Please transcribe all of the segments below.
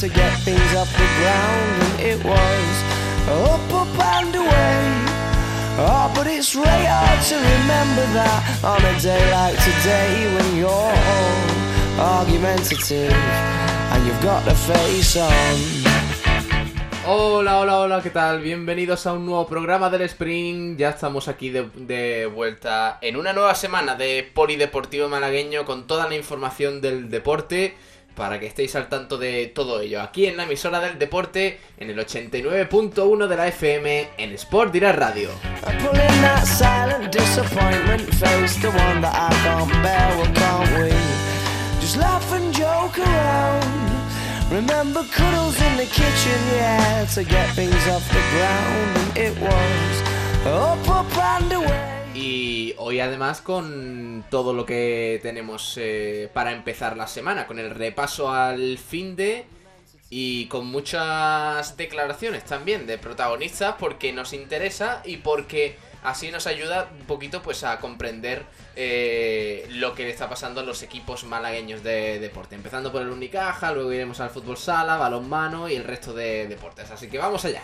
to get things off the ground. And it was up, up and away. Oh, but it's really hard to remember that on a day like today when you're argumentative and you've got the face on. Hola, hola, hola, ¿qué tal? Bienvenidos a un nuevo programa del Spring. Ya estamos aquí de, de, vuelta en una nueva semana de Polideportivo Malagueño con toda la información del deporte para que estéis al tanto de todo ello. Aquí en la emisora del deporte, en el 89.1 de la FM, en Sport Direct Radio. Remember cuddles in the kitchen, yeah, to get things off the ground, and it was up, up and away. Y hoy además con todo lo que tenemos eh, para empezar la semana, con el repaso al fin de y con muchas declaraciones también de protagonistas porque nos interesa y porque así nos ayuda un poquito pues a comprender eh, lo que está pasando a los equipos malagueños de deporte. Empezando por el Unicaja, luego iremos al fútbol sala, balonmano y el resto de deportes. Así que vamos allá.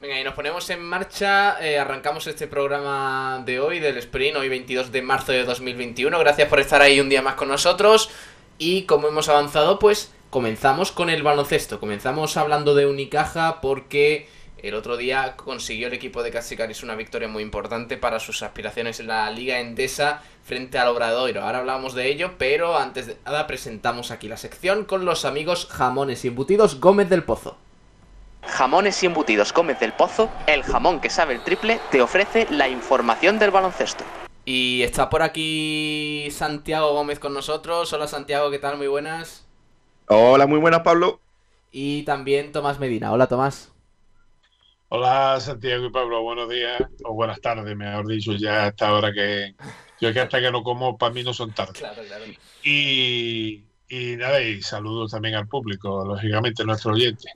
Venga, y nos ponemos en marcha, eh, arrancamos este programa de hoy del Sprint, hoy 22 de marzo de 2021. Gracias por estar ahí un día más con nosotros. Y como hemos avanzado, pues comenzamos con el baloncesto. Comenzamos hablando de Unicaja porque el otro día consiguió el equipo de Casticaris una victoria muy importante para sus aspiraciones en la Liga Endesa frente al Obradoiro. Ahora hablamos de ello, pero antes de nada presentamos aquí la sección con los amigos Jamones y Embutidos Gómez del Pozo. Jamones y Embutidos Gómez del Pozo, el jamón que sabe el triple, te ofrece la información del baloncesto. Y está por aquí Santiago Gómez con nosotros. Hola Santiago, ¿qué tal? Muy buenas. Hola, muy buenas Pablo. Y también Tomás Medina. Hola Tomás. Hola Santiago y Pablo, buenos días o buenas tardes, mejor dicho, ya a esta hora que yo que hasta que no como para mí no son tarde. Claro, claro. Y, y nada, y saludos también al público, lógicamente nuestro oyente.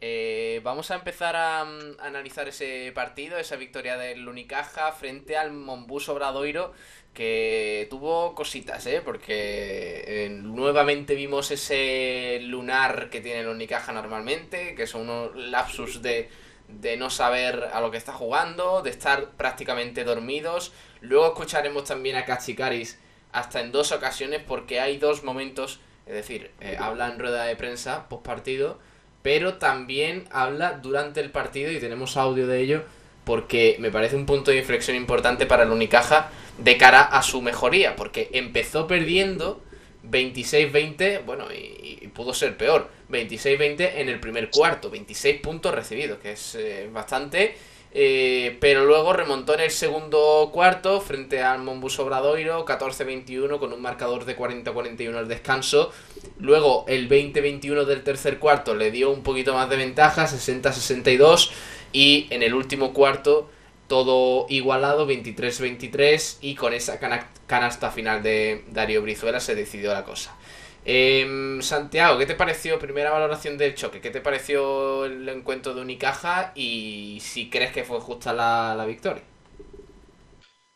Eh, vamos a empezar a, analizar ese partido, esa victoria del Unicaja frente al Monbus Obradoiro, que tuvo cositas, ¿eh? porque eh, nuevamente vimos ese lunar que tiene el Unicaja normalmente, que son unos lapsus de, de no saber a lo que está jugando, de estar prácticamente dormidos. Luego escucharemos también a Cachicaris hasta en dos ocasiones, porque hay dos momentos, es decir, eh, habla en rueda de prensa post partido pero también habla durante el partido y tenemos audio de ello porque me parece un punto de inflexión importante para el Unicaja de cara a su mejoría, porque empezó perdiendo 26-20, bueno, y, pudo ser peor, 26-20 en el primer cuarto, 26 puntos recibidos, que es eh, bastante, eh, pero luego remontó en el segundo cuarto frente al Monbus Obradoiro, 14-21 con un marcador de 40-41 al descanso. Luego el 20-21 del tercer cuarto le dio un poquito más de ventaja, 60-62. Y en el último cuarto todo igualado, 23-23. Y con esa canasta final de Darío Brizuela se decidió la cosa. Eh, Santiago, ¿qué te pareció? Primera valoración del choque. ¿Qué te pareció el encuentro de Unicaja y si crees que fue justa la, victoria?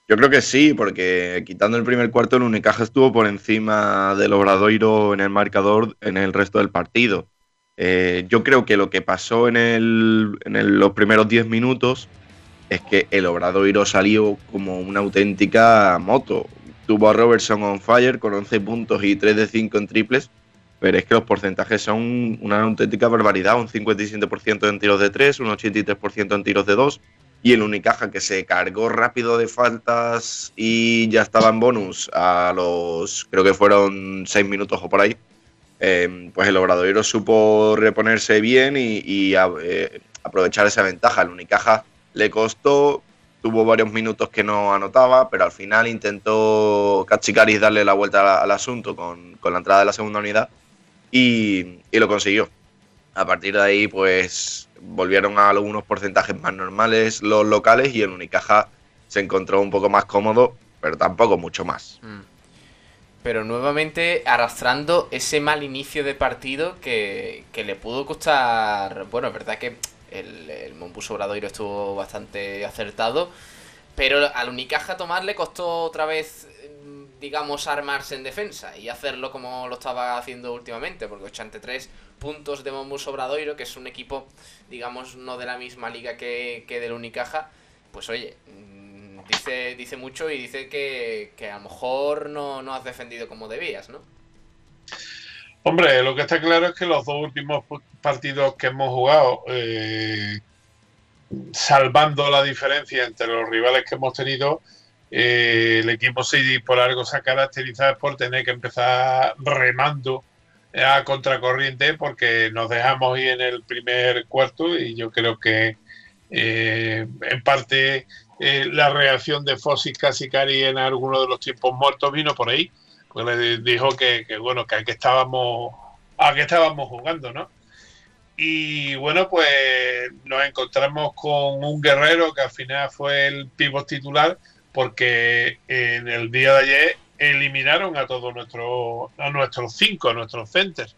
Yo creo que sí, porque quitando el primer cuarto, el Unicaja estuvo por encima del Obradoiro en el marcador en el resto del partido. Eh, yo creo que lo que pasó en, el, en los primeros 10 minutos es que el Obradoiro salió como una auténtica moto tuvo a Robertson on fire con 11 puntos y 3 de 5 en triples, pero es que los porcentajes son una auténtica barbaridad, un 57% en tiros de 3, un 83% en tiros de 2, y el Unicaja que se cargó rápido de faltas y ya estaba en bonus a los, creo que fueron 6 minutos o por ahí, eh, pues el Obradoiro supo reponerse bien y, eh, aprovechar esa ventaja. El Unicaja le costó, tuvo varios minutos que no anotaba, pero al final intentó Cachicaris darle la vuelta al, asunto con, la entrada de la segunda unidad y, lo consiguió. A partir de ahí, pues volvieron a algunos porcentajes más normales los locales y el Unicaja se encontró un poco más cómodo, pero tampoco mucho más. Mm. Pero nuevamente arrastrando ese mal inicio de partido que, que le pudo costar. Bueno, es verdad que el, el Monbuso Obradoiro estuvo bastante acertado. Pero al Unicaja Tomás le costó otra vez, digamos, armarse en defensa y hacerlo como lo estaba haciendo últimamente, porque 83 puntos de Monbuso Obradoiro, que es un equipo, digamos, no de la misma liga que, que del Unicaja, pues oye, mm, dice, dice mucho y dice que, que a lo mejor no, no has defendido como debías, ¿no? Hombre, lo que está claro es que los dos últimos partidos que hemos jugado, eh, salvando la diferencia entre los rivales que hemos tenido, eh, el equipo CD por algo se ha caracterizado por tener que empezar remando a contracorriente porque nos dejamos ir en el primer cuarto y yo creo que eh, en parte la reacción de Fossi Casicari en alguno de los tiempos muertos vino por ahí pues le dijo que, bueno, que aquí estábamos, a estábamos jugando, ¿no? Y bueno, pues nos encontramos con un guerrero que al final fue el pivot titular, porque en el día de ayer eliminaron a todos nuestros, a nuestros cinco, a nuestros centers.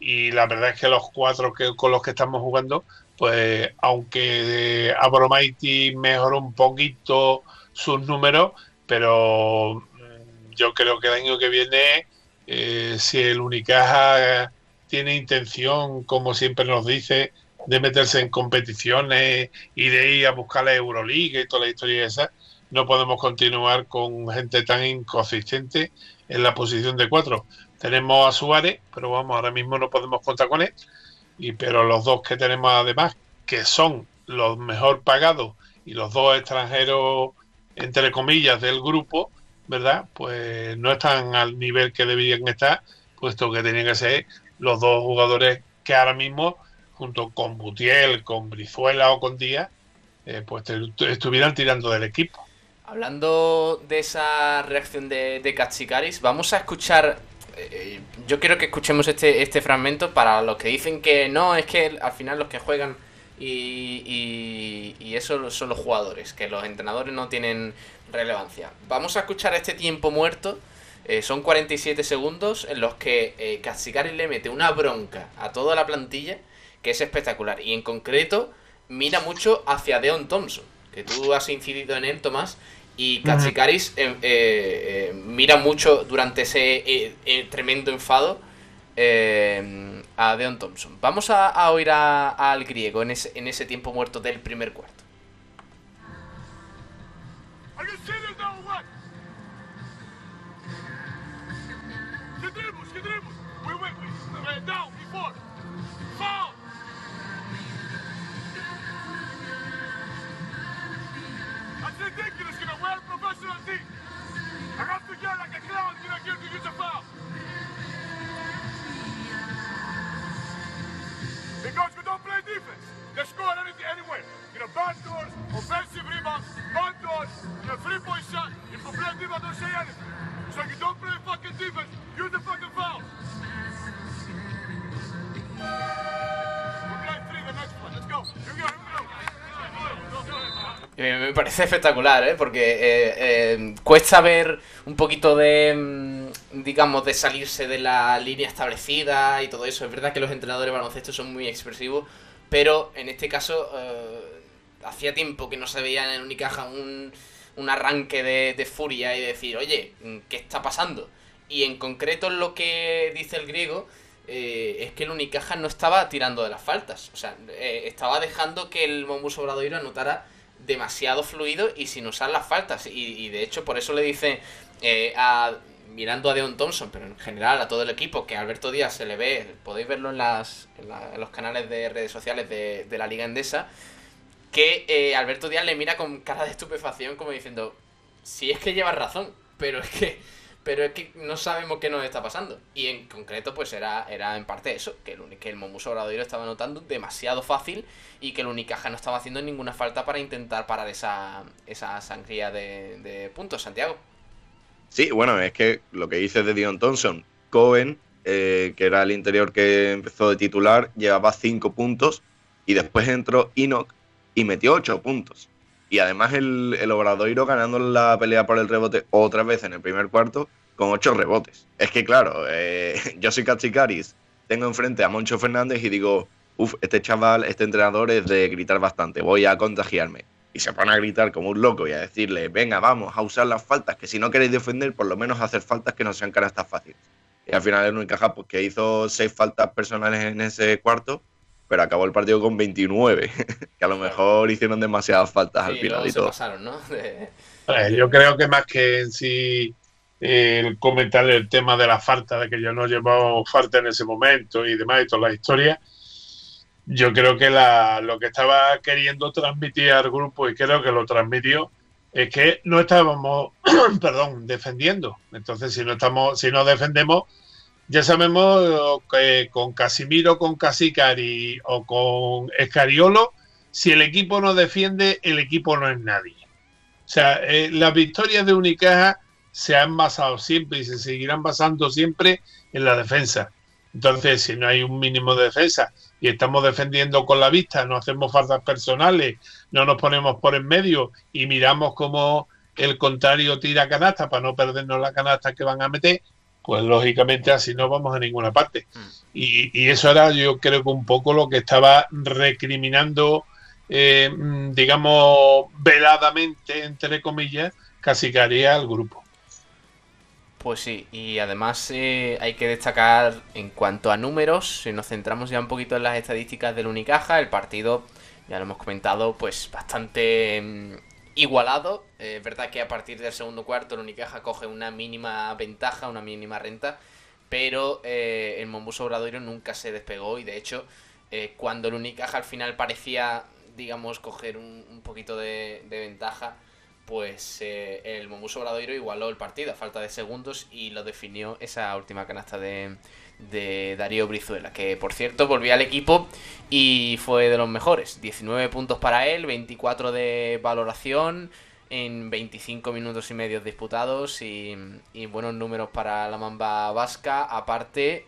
Y la verdad es que los cuatro que, con los que estamos jugando, pues aunque Abromaiti mejoró un poquito sus números, pero yo creo que el año que viene, eh, si el Unicaja tiene intención, como siempre nos dice, de meterse en competiciones y de ir a buscar la Euroliga y toda la historia esa, no podemos continuar con gente tan inconsistente en la posición de cuatro. Tenemos a Suárez, pero vamos, ahora mismo no podemos contar con él. Y, pero los dos que tenemos además, que son los mejor pagados y los dos extranjeros, entre comillas, del grupo, ¿verdad? Pues no están al nivel que deberían estar, puesto que tenían que ser los dos jugadores que ahora mismo, junto con Butiel, con Brizuela o con Díaz, eh, pues estuvieran tirando del equipo. Hablando de esa reacción de, de Katsikaris, vamos a escuchar. Eh, yo quiero que escuchemos este, este fragmento para los que dicen que no, es que al final los que juegan y, y, eso son los jugadores, que los entrenadores no tienen relevancia. Vamos a escuchar este tiempo muerto. Eh, son 47 segundos en los que eh, le mete una bronca a toda la plantilla que es espectacular. Y en concreto, mira mucho hacia Deon Thompson, que tú has incidido en él, Tomás. Y Katsikaris eh, eh, mira mucho durante ese tremendo enfado a Deon Thompson. Vamos a, oír al griego en ese, en ese tiempo muerto del primer cuarto. Are you serious now or what? Que dribbles, que dribbles. Wait, wait, wait. Wait, down, before. Foul. That's ridiculous, you know. We're a professional team. I have to get like a clown, you know, give to use a foul. Because we don't play defense. They score anything anyway. You know, backdoors, offensive rebounds. Me parece espectacular, ¿eh? Porque eh, eh, cuesta ver un poquito de, mm, digamos, de salirse de la línea establecida y todo eso. Es verdad que los entrenadores de baloncesto son muy expresivos, pero en este caso hacía tiempo que no se veía en Unicaja un, un arranque de, de, furia y decir, oye, ¿qué está pasando? Y en concreto lo que dice el griego es que el Unicaja no estaba tirando de las faltas. O sea, estaba dejando que el Mombus Obradoiro anotara demasiado fluido y sin usar las faltas. Y, de hecho, por eso le dice eh, a, mirando a Deon Thompson, pero en general a todo el equipo, que Alberto Díaz se le ve, podéis verlo en, las, en, los canales de redes sociales de, de la Liga Endesa, que eh, Alberto Díaz le mira con cara de estupefacción como diciendo, si es que llevas razón, pero es que pero es que no sabemos qué nos está pasando. Y en concreto, pues era, era en parte eso, que el, que el Momuso Obradoiro estaba notando demasiado fácil y que el Unicaja no estaba haciendo ninguna falta para intentar parar esa, esa sangría de, puntos, Santiago. Sí, bueno, es que lo que dice de Dion Thompson, Cohen, eh, que era el interior que empezó de titular, llevaba 5 puntos y después entró Enoch y metió 8 puntos. Y además el, el Obradoiro ganando la pelea por el rebote otra vez en el primer cuarto con ocho rebotes. Es que claro, eh, yo soy Cachicaris, tengo enfrente a Moncho Fernández y digo, uff, este chaval, este entrenador es de gritar bastante, voy a contagiarme. Y se pone a gritar como un loco y a decirle, venga, vamos a usar las faltas, que si no queréis defender, por lo menos hacer faltas que no sean canastas fáciles. Y al final el Unicaja, pues que hizo seis faltas personales en ese cuarto pero acabó el partido con 29, que a lo mejor hicieron demasiadas faltas al final y todo. Yo creo que más que en sí el comentar el tema de la falta, de que yo no llevaba falta en ese momento y demás y toda la historia, yo creo que la, lo que estaba queriendo transmitir al grupo y creo que lo transmitió es que no estábamos, perdón, defendiendo. Entonces, si no estamos, si no defendemos, ya sabemos que con Casimiro, con Casicari o con Escariolo, si el equipo no defiende, el equipo no es nadie. O sea, eh, las victorias de Unicaja se han basado siempre y se seguirán basando siempre en la defensa. Entonces, si no hay un mínimo de defensa y estamos defendiendo con la vista, no hacemos faltas personales, no nos ponemos por en medio y miramos cómo el contrario tira canasta para no perdernos la canasta que van a meter, pues lógicamente así no vamos a ninguna parte. Mm. Y, eso era yo creo que un poco lo que estaba recriminando, eh, digamos, veladamente, entre comillas, casi que haría al grupo. Pues sí, y además eh, hay que destacar en cuanto a números, si nos centramos ya un poquito en las estadísticas del Unicaja, el partido, ya lo hemos comentado, pues bastante mm, igualado. Eh, es verdad que a partir del segundo cuarto el Unicaja coge una mínima ventaja, una mínima renta, pero eh, el Mombuso Obradoiro nunca se despegó y de hecho eh, cuando el Unicaja al final parecía, digamos, coger un, poquito de, ventaja, pues el Mombuso Obradoiro igualó el partido a falta de segundos y lo definió esa última canasta de, de Darío Brizuela, que por cierto volvió al equipo y fue de los mejores. 19 puntos para él, 24 de valoración en 25 minutos y medio disputados y, buenos números para la mamba vasca. Aparte,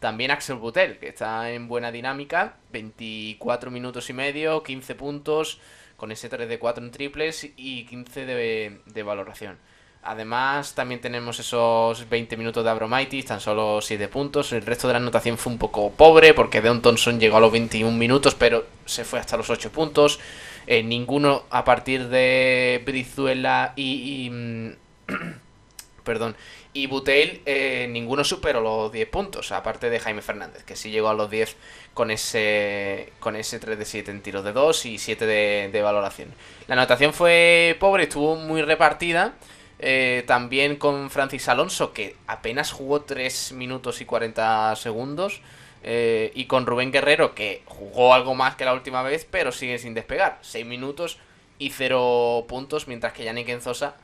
también Axel Butel, que está en buena dinámica, 24 minutos y medio, 15 puntos, con ese 3 de 4 en triples y 15 de, valoración. Además, también tenemos esos 20 minutos de Abromaitis, tan solo 7 puntos. El resto de la anotación fue un poco pobre, porque Deon Thompson llegó a los 21 minutos, pero se fue hasta los 8 puntos. Eh, ninguno a partir de Brizuela y. Mm, perdón. Y Butel, eh, ninguno superó los 10 puntos, aparte de Jaime Fernández, que sí llegó a los 10 con ese, con ese 3 de 7 en tiros de 2 y 7 de, valoración. La anotación fue pobre, estuvo muy repartida. Eh, también con Francis Alonso, que apenas jugó 3 minutos y 40 segundos. Eh, y con Rubén Guerrero, que jugó algo más que la última vez, pero sigue sin despegar. 6 minutos y 0 puntos, mientras que Yannick Enzosa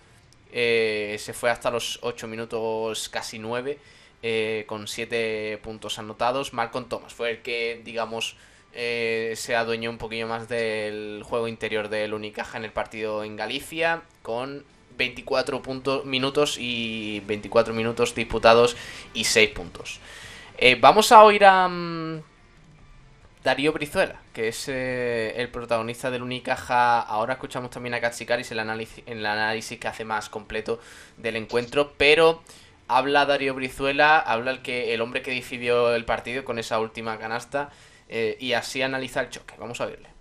eh, se fue hasta los 8 minutos, casi 9, con 7 puntos anotados. Malcolm Thomas fue el que, digamos, se adueñó un poquillo más del juego interior del Unicaja en el partido en Galicia, con 24 puntos, minutos y 24 minutos disputados y 6 puntos. Eh, vamos a oír a mm, Darío Brizuela, que es eh, el protagonista del Unicaja. Ahora escuchamos también a Katsikaris en el, análisis, en el análisis que hace más completo del encuentro, pero habla Darío Brizuela, habla el, que, el hombre que decidió el partido con esa última canasta eh, y así analiza el choque. Vamos a verle.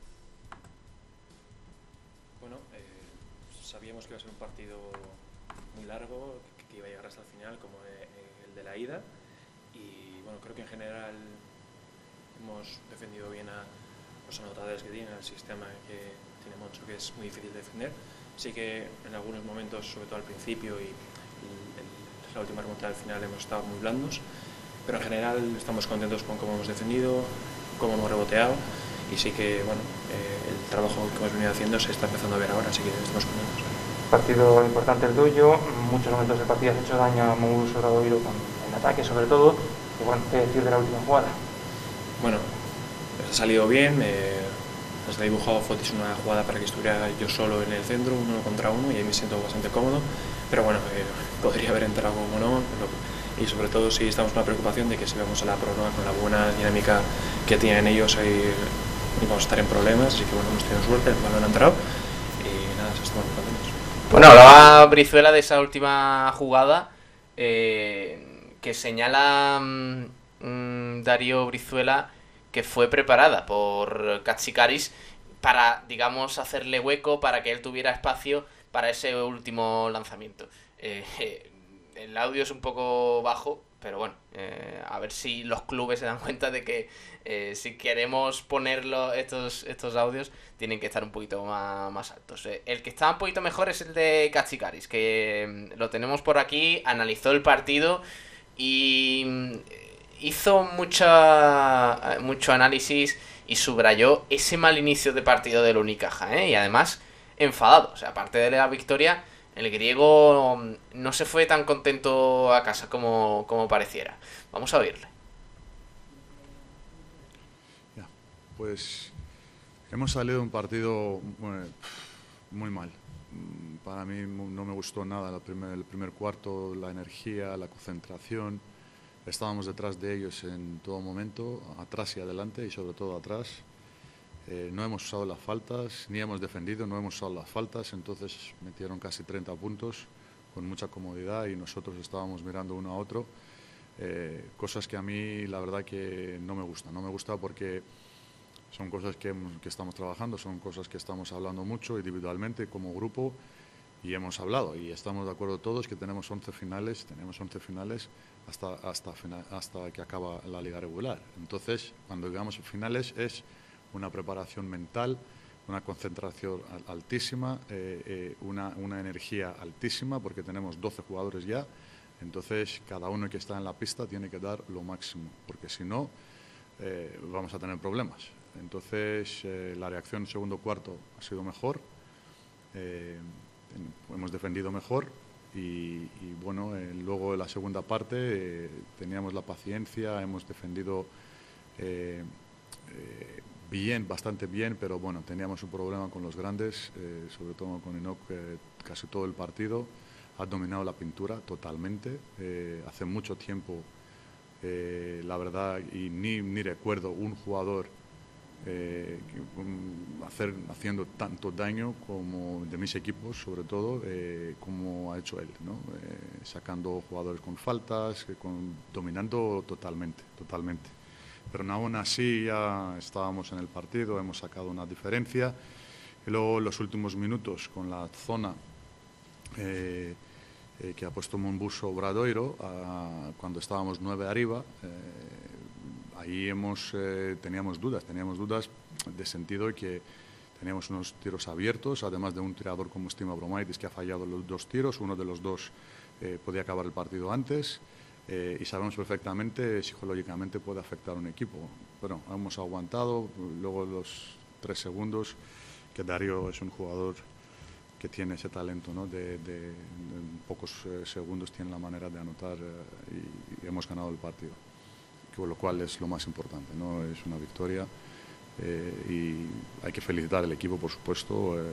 El sistema que tiene mucho que es muy difícil de defender. Sí que en algunos momentos, sobre todo al principio y la última remontada al final hemos estado muy blandos, pero en general estamos contentos con cómo hemos defendido, cómo hemos reboteado y sí que bueno, eh, el trabajo que hemos venido haciendo se está empezando a ver ahora, así que estamos contentos. Partido importante el tuyo, muchos momentos del partido has hecho daño a Mogus Obradoiro con el ataque sobre todo, y bueno, ¿qué decir de la última jugada? Bueno, ha salido bien, eh, nos ha dibujado Fotis una jugada para que estuviera yo solo en el centro, uno contra uno, y ahí me siento bastante cómodo, pero bueno, eh, podría haber entrado como no, y sobre todo si estamos con la preocupación de que si vamos a la prórroga con la buena dinámica que tienen ellos ahí vamos a estar en problemas, así que bueno, hemos tenido suerte, el balón ha entrado y nada, estamos muy contentos. Bueno, hablaba Brizuela de esa última jugada eh, que señala mmm, Darío Brizuela que fue preparada por Katsikaris para, digamos, hacerle hueco, para que él tuviera espacio para ese último lanzamiento. Eh, el audio es un poco bajo, pero bueno, eh, a ver si los clubes se dan cuenta de que eh, si queremos ponerlo estos, estos audios, tienen que estar un poquito más, más altos. el que está un poquito mejor es el de Katsikaris, que mm, lo tenemos por aquí, analizó el partido y mm, hizo mucha, mucho análisis y subrayó ese mal inicio de partido del Unicaja, ¿eh? Y además enfadado, o sea, aparte de la victoria, el griego mm, no se fue tan contento a casa como, como pareciera. Vamos a oírle. pues hemos salido de un partido muy mal. Para mí no me gustó nada el primer cuarto, la energía, la concentración Estábamos detrás de ellos en todo momento, atrás y adelante, y sobre todo atrás. Eh, no hemos usado las faltas, ni hemos defendido, no hemos usado las faltas, entonces metieron casi 30 puntos con mucha comodidad y nosotros estábamos mirando uno a otro. Eh, cosas que a mí la verdad que no me gustan. No me gusta porque son cosas que, que, estamos trabajando, son cosas que estamos hablando mucho individualmente como grupo y hemos hablado y estamos de acuerdo todos que tenemos 11 finales, tenemos 11 finales hasta, hasta, que acaba la liga regular. Entonces, cuando llegamos a finales es una preparación mental, una concentración altísima, eh, eh, una, una, energía altísima, porque tenemos 12 jugadores ya. Entonces, cada uno que está en la pista tiene que dar lo máximo, porque si no, eh, vamos a tener problemas. Entonces, la reacción en segundo cuarto ha sido mejor, hemos defendido mejor, y, bueno, eh, luego en la segunda parte eh, teníamos la paciencia, hemos defendido eh, bien, bastante bien, pero bueno, teníamos un problema con los grandes, sobre todo con Enoch, casi todo el partido. Ha dominado la pintura totalmente. hace mucho tiempo, la verdad, y ni, ni recuerdo un jugador eh, hacer, haciendo tanto daño como de mis equipos, sobre todo, eh, como ha hecho él. Eh, sacando jugadores con faltas, con, dominando totalmente, totalmente. Pero aún así ya estábamos en el partido, hemos sacado una diferencia. Y luego los últimos minutos con la zona que ha puesto Monbuso Obradoiro, cuando estábamos nueve arriba, ahí eh, teníamos dudas, teníamos dudas de sentido que teníamos unos tiros abiertos, además de un tirador como Stima Bromaitis que ha fallado los dos tiros, uno de los dos eh, podía acabar el partido antes eh, y sabemos perfectamente psicológicamente puede afectar a un equipo. Bueno, hemos aguantado, luego los tres segundos, que Darío es un jugador que tiene ese talento, ¿no? de, en pocos segundos tiene la manera de anotar y hemos ganado el partido lo cual es lo más importante, ¿no? es una victoria eh, y hay que felicitar al equipo, por supuesto, eh,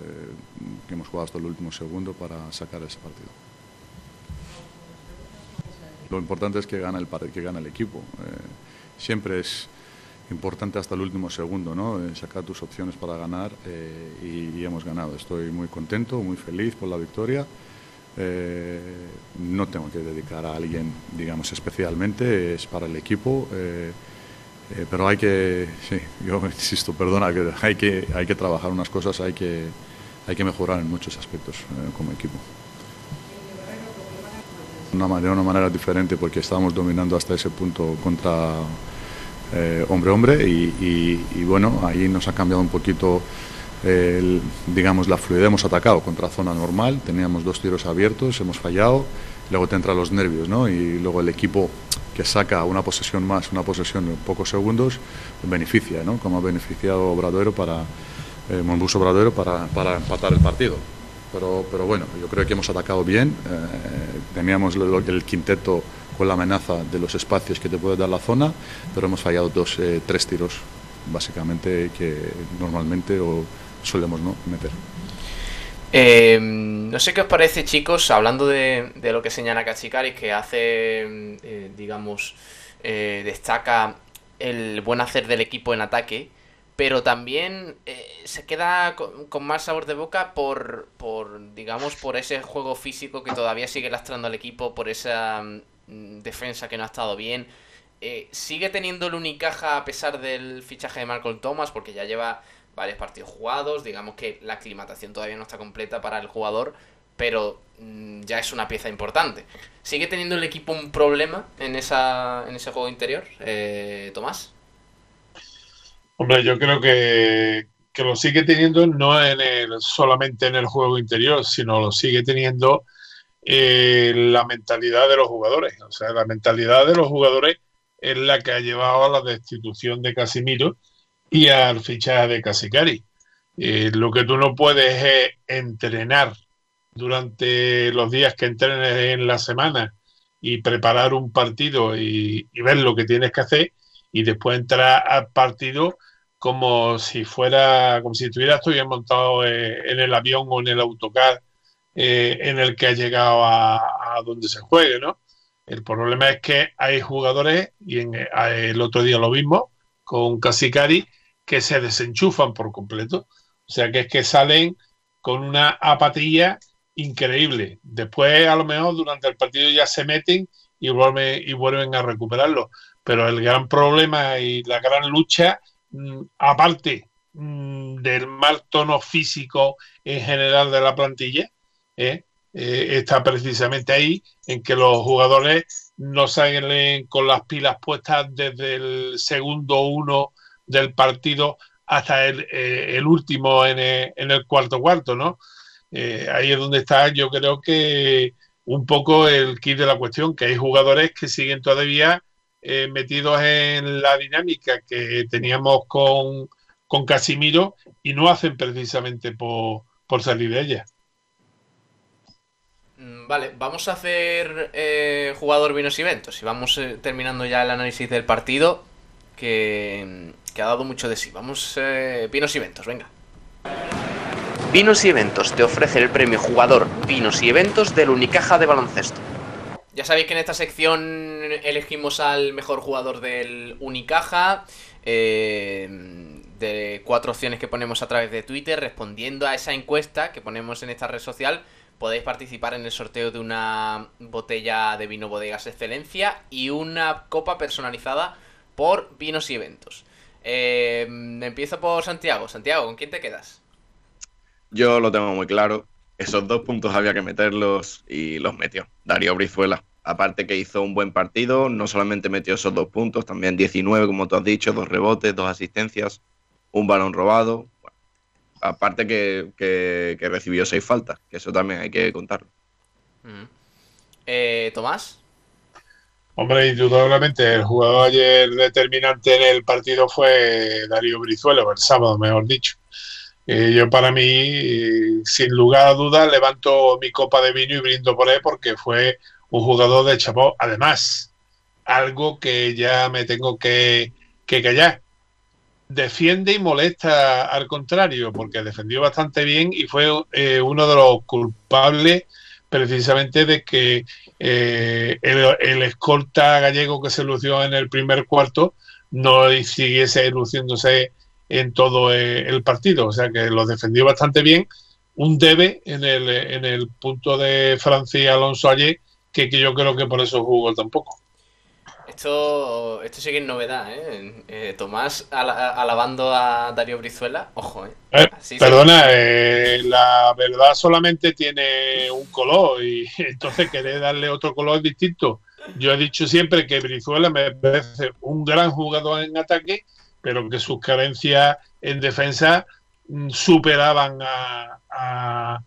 que hemos jugado hasta el último segundo para sacar ese partido. Lo importante es que gana el, que gana el equipo. Eh, siempre es importante hasta el último segundo, ¿no? sacar tus opciones para ganar y hemos ganado. Estoy muy contento, muy feliz por la victoria. Eh, no tengo que dedicar a alguien, digamos, especialmente, es para el equipo. Eh, eh, pero hay que, sí, yo insisto, perdona, que hay que, hay que trabajar unas cosas, hay que, hay que mejorar en muchos aspectos como equipo. Una, de una manera diferente porque estábamos dominando hasta ese punto contra hombre-hombre y, y, bueno, ahí nos ha cambiado un poquito digamos, la fluidez hemos atacado contra zona normal, teníamos dos tiros abiertos, hemos fallado, luego te entran los nervios, ¿no? Y luego el equipo que saca una posesión más, una posesión en pocos segundos, beneficia, ¿no? Como ha beneficiado Obradoiro para, eh, Obradoiro para, para empatar el partido. Pero, pero bueno, yo creo que hemos atacado bien. Eh, teníamos el, quinteto con la amenaza de los espacios que te puede dar la zona, pero hemos fallado dos, eh, tres tiros, básicamente, que normalmente o solemos ¿no? meter. Eh, no sé qué os parece, chicos, hablando de, lo que señala Kachikari, que hace, digamos, destaca el buen hacer del equipo en ataque pero también eh, se queda con, más sabor de boca por, por, digamos, por ese juego físico que todavía sigue lastrando al equipo, por esa mm, defensa que no ha estado bien. Eh, sigue teniendo el Unicaja a pesar del fichaje de Malcolm Thomas, porque ya lleva varios partidos jugados, digamos que la aclimatación todavía no está completa para el jugador, pero mm, ya es una pieza importante. ¿Sigue teniendo el equipo un problema en, esa, en ese juego interior, eh, Tomás? Hombre, yo creo que, lo sigue teniendo no en el, solamente en el juego interior, sino lo sigue teniendo eh, la mentalidad de los jugadores. O sea, la mentalidad de los jugadores es la que ha llevado a la destitución de Casimiro y al fichaje de Casicari. Eh, lo que tú no puedes es entrenar durante los días que entrenes en la semana y preparar un partido y, ver lo que tienes que hacer y después entrar al partido como si fuera, como si estuvieras bien montado eh, en el avión o en el autocar eh, en el que ha llegado a, donde se juegue, ¿no? El problema es que hay jugadores, y en, el otro día lo vimos con Casicari, que se desenchufan por completo. O sea que es que salen con una apatía increíble. Después, a lo mejor, durante el partido ya se meten y vuelven, y vuelven a recuperarlo. Pero el gran problema y la gran lucha Mm, aparte mm, del mal tono físico en general de la plantilla, ¿eh? Eh, está precisamente ahí en que los jugadores no salen con las pilas puestas desde el segundo uno del partido hasta el, eh, último en el, cuarto cuarto, ¿no? ahí es donde está, yo creo que un poco el kit de la cuestión, que hay jugadores que siguen todavía eh, metidos en la dinámica que teníamos con, con Casimiro y no hacen precisamente por, salir de ella. Mm, vale, vamos a hacer eh, jugador vinos y eventos y vamos eh, terminando ya el análisis del partido que, que ha dado mucho de sí. Vamos, vinos y eventos, venga. Vinos y Eventos te ofrece el premio jugador Vinos y Eventos del Unicaja de baloncesto. Ya sabéis que en esta sección elegimos al mejor jugador del Unicaja. Eh, de cuatro opciones que ponemos a través de Twitter, respondiendo a esa encuesta que ponemos en esta red social, podéis participar en el sorteo de una botella de vino bodegas excelencia y una copa personalizada por vinos y eventos. Eh, empiezo por Santiago. Santiago, ¿con quién te quedas? Yo lo tengo muy claro. Esos dos puntos había que meterlos y los metió. Darío Brizuela aparte que hizo un buen partido, no solamente metió esos dos puntos, también 19, como tú has dicho, dos rebotes, dos asistencias, un balón robado. aparte que, recibió seis faltas, que eso también hay que contarlo. Eh, Tomás. Hombre, indudablemente el jugador ayer determinante en el partido fue Darío Brizuelo, el sábado, mejor dicho. Yo para mí, sin lugar a dudas, levanto mi copa de vino y brindo por él porque fue un jugador de Chapó. Además, algo que ya me tengo que, callar. Defiende y molesta al contrario, porque defendió bastante bien y fue eh, uno de los culpables precisamente de que eh, el, escolta gallego que se lució en el primer cuarto no siguiese luciéndose en todo eh, el partido. O sea que lo defendió bastante bien. Un debe en el, en el punto de Francia Alonso ayer que, yo creo que por eso jugó tampoco. Esto, esto sí que es novedad, ¿eh? eh Tomás alabando a Darío Brizuela, ojo, ¿eh? eh perdona, eh, la verdad solamente tiene un color y entonces querer darle otro color distinto. Yo he dicho siempre que Brizuela me parece un gran jugador en ataque, pero que sus carencias en defensa mm, superaban a,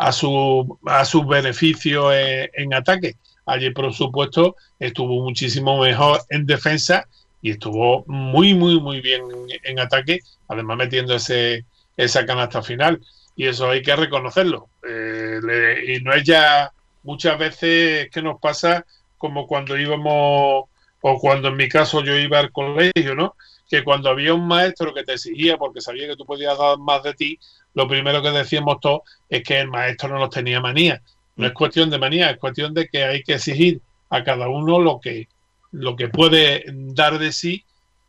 a su, a sus beneficios en, ataque. Ayer, por supuesto, estuvo muchísimo mejor en defensa y estuvo muy, muy, muy bien en, ataque, además metiendo ese, esa canasta final. Y eso hay que reconocerlo. Eh, y no es ya muchas veces que nos pasa como cuando íbamos, o cuando en mi caso yo iba al colegio, ¿no? Que cuando había un maestro que te exigía porque sabía que tú podías dar más de ti, lo primero que decíamos todos es que el maestro no nos tenía manía. No es cuestión de manía, es cuestión de que hay que exigir a cada uno lo que, lo que puede dar de sí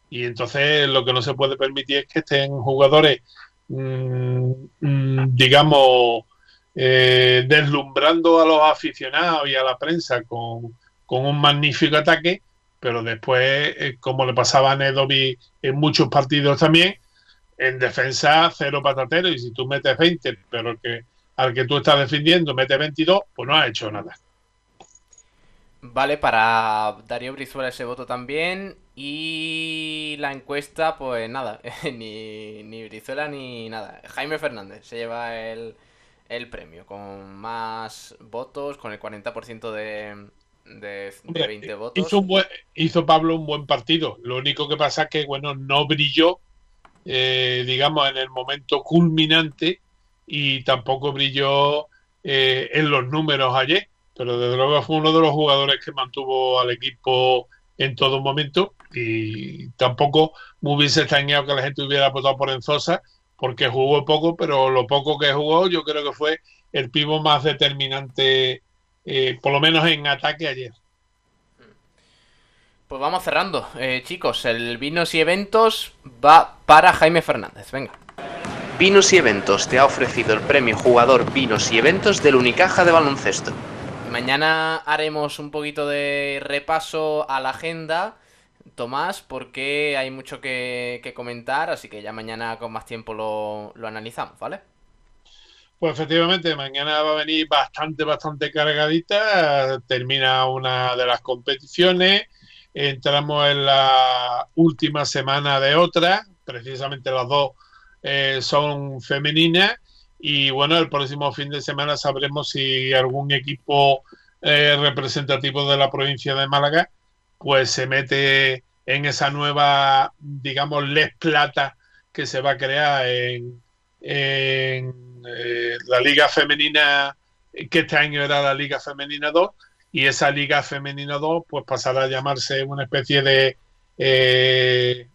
y entonces lo que no se puede permitir es que estén jugadores, mm, mm, digamos, eh, deslumbrando a los aficionados y a la prensa con, un magnífico ataque, pero después, eh, como le pasaba a Nedovi en muchos partidos también, en defensa cero patatero y si tú metes 20, pero que al que tú estás defendiendo mete 22, pues no ha hecho nada. Vale, para Darío Brizuela ese voto también. Y la encuesta, pues nada, ni, ni Brizuela ni nada. Jaime Fernández se lleva el, el premio con más votos, con el 40% de, de, de 20 votos. Hizo, hizo Pablo un buen partido. Lo único que pasa es que, bueno, no brilló eh, digamos, en el momento culminante y tampoco brilló eh, en los números ayer, pero desde luego fue uno de los jugadores que mantuvo al equipo en todo momento y tampoco me hubiese extrañado que la gente hubiera votado por Enzosa porque jugó poco, pero lo poco que jugó yo creo que fue el pivo más determinante, eh, por lo menos en ataque ayer. Pues vamos cerrando. Eh, chicos, el Vinos y Eventos va para Jaime Fernández. Venga. Vinos y Eventos te ha ofrecido el premio Jugador Vinos y Eventos del Unicaja de Baloncesto. Mañana haremos un poquito de repaso a la agenda, Tomás, porque hay mucho que, comentar, así que ya mañana con más tiempo lo, lo analizamos, ¿vale? Pues efectivamente, mañana va a venir bastante, bastante cargadita. Termina una de las competiciones entramos en la última semana de otra, precisamente las dos eh, son femeninas y bueno, el próximo fin de semana sabremos si algún equipo eh, representativo de la provincia de Málaga pues se mete en esa nueva, digamos, Les Plata que se va a crear en, en eh, la Liga Femenina, que este año era la Liga Femenina 2, y esa Liga Femenina 2 pues pasará a llamarse una especie de eh,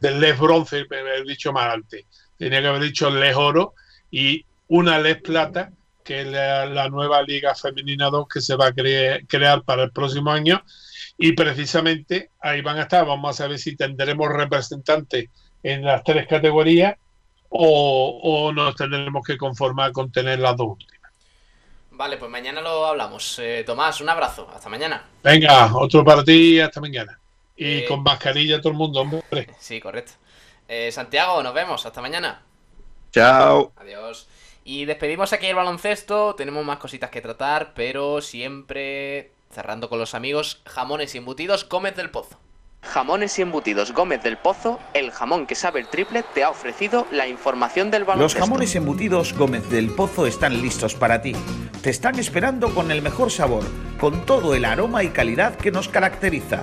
del Les Bronce, haber dicho más antes. Tenía que haber dicho Les Oro y una Les Plata, que es la, nueva Liga Femenina 2 que se va a crear para el próximo año. Y precisamente ahí van a estar. Vamos a saber si tendremos representantes en las tres categorías o, o nos tendremos que conformar con tener las dos últimas. Vale, pues mañana lo hablamos. Eh, Tomás, un abrazo. Hasta mañana. Venga, otro para ti. Hasta mañana. Y eh, con mascarilla todo el mundo, hombre. Sí, correcto. Eh, Santiago, nos vemos. Hasta mañana. Chao. Adiós. Y despedimos aquí el baloncesto. Tenemos más cositas que tratar, pero siempre cerrando con los amigos. Jamones y embutidos, Gómez del Pozo. Jamones y embutidos Gómez del Pozo, el jamón que sabe el triple, te ha ofrecido la información del baloncesto. Los jamones embutidos Gómez del Pozo están listos para ti. Te están esperando con el mejor sabor, con todo el aroma y calidad que nos caracteriza.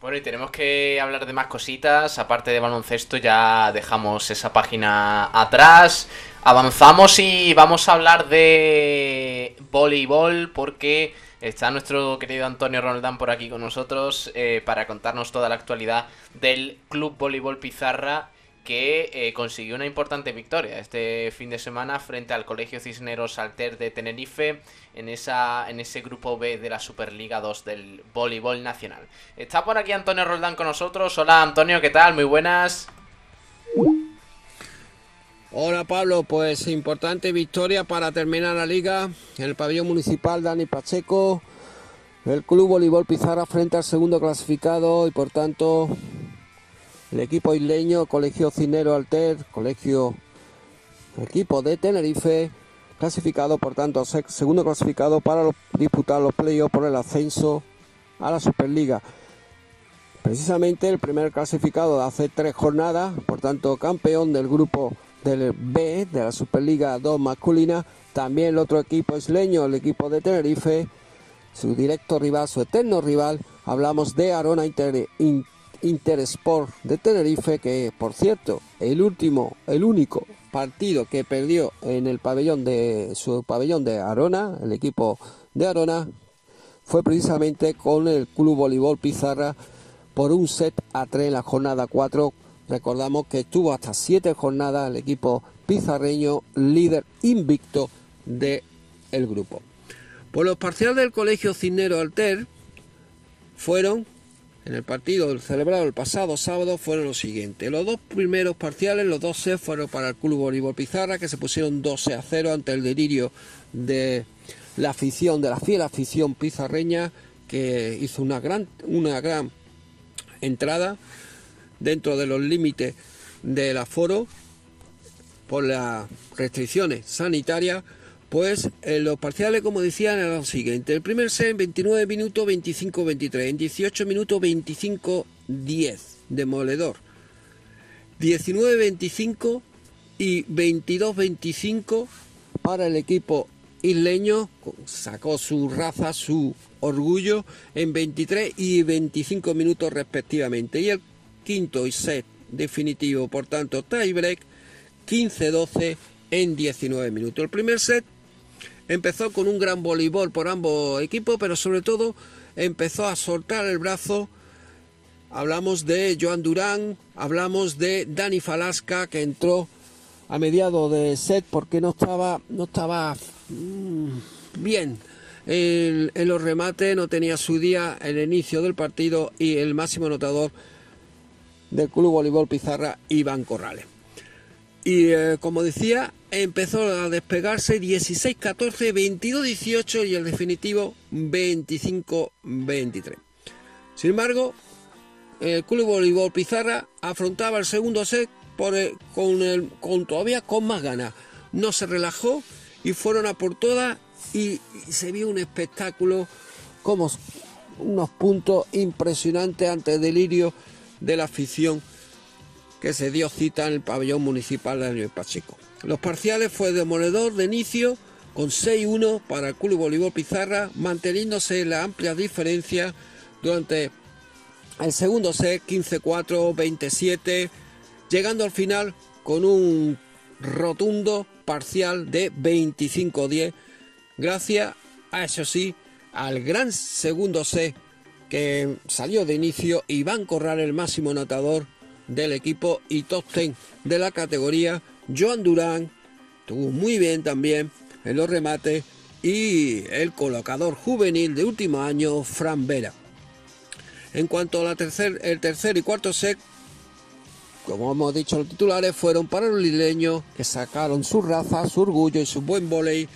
Bueno, y tenemos que hablar de más cositas. Aparte de baloncesto, ya dejamos esa página atrás. Avanzamos y vamos a hablar de voleibol porque está nuestro querido Antonio Roldán por aquí con nosotros eh, para contarnos toda la actualidad del Club Voleibol Pizarra que eh, consiguió una importante victoria este fin de semana frente al Colegio Cisneros Alter de Tenerife en, esa, en ese grupo B de la Superliga 2 del voleibol nacional. Está por aquí Antonio Roldán con nosotros. Hola Antonio, ¿qué tal? Muy buenas. Hola Pablo, pues importante victoria para terminar la liga en el pabellón municipal Dani Pacheco, el club voleibol Pizarra frente al segundo clasificado y por tanto el equipo isleño, Colegio Cinero Alter, Colegio equipo de Tenerife, clasificado por tanto segundo clasificado para disputar los playoffs por el ascenso a la Superliga. Precisamente el primer clasificado de hace tres jornadas, por tanto campeón del grupo del B de la Superliga 2 masculina, también el otro equipo isleño, el equipo de Tenerife, su directo rival, su eterno rival, hablamos de Arona Intersport de Tenerife, que por cierto, el último, el único partido que perdió en el pabellón de su pabellón de Arona, el equipo de Arona, fue precisamente con el Club Voleibol Pizarra por un set a 3 en la jornada 4 Recordamos que estuvo hasta siete jornadas el equipo pizarreño, líder invicto del el grupo. Por los parciales del Colegio Cisnero Alter fueron, en el partido celebrado el pasado sábado, fueron los siguientes. Los dos primeros parciales, los dos C fueron para el Club Bolívar Pizarra, que se pusieron 12 a 0 ante el delirio de la afición, de la fiel afición pizarreña, que hizo una gran, una gran entrada dentro de los límites del aforo por las restricciones sanitarias, pues en los parciales, como decían, era lo siguiente. El primer set en 29 minutos 25-23, en 18 minutos 25-10, demoledor. 19-25 y 22-25 para el equipo isleño, sacó su raza, su orgullo en 23 y 25 minutos respectivamente. Y el quinto y set definitivo, por tanto tiebreak 15-12 en 19 minutos. El primer set empezó con un gran voleibol por ambos equipos, pero sobre todo empezó a soltar el brazo. Hablamos de Joan Durán, hablamos de Dani Falasca que entró a mediado de set porque no estaba, no estaba mm, bien. en los remates no tenía su día el inicio del partido y el máximo anotador del Club Voleibol Pizarra Iván Corrales. Y eh, como decía, empezó a despegarse 16-14, 22-18 y el definitivo 25-23. Sin embargo, el Club Voleibol Pizarra afrontaba el segundo set con, el, con todavía con más ganas. No se relajó y fueron a por todas y, y se vio un espectáculo como unos puntos impresionantes ante el delirio de la afición que se dio cita en el pabellón municipal de Año Pacheco. Los parciales fue demoledor de inicio con 6-1 para el Club Bolívar Pizarra, manteniéndose la amplia diferencia durante el segundo set 15-4, 27, llegando al final con un rotundo parcial de 25-10, gracias a eso sí al gran segundo set que salió de inicio Iván Corral, el máximo anotador del equipo y top 10 de la categoría. Joan Durán estuvo muy bien también en los remates y el colocador juvenil de último año, Fran Vera. En cuanto al tercer, el tercer y cuarto set, como hemos dicho los titulares, fueron para los lileños que sacaron su raza, su orgullo y su buen volei.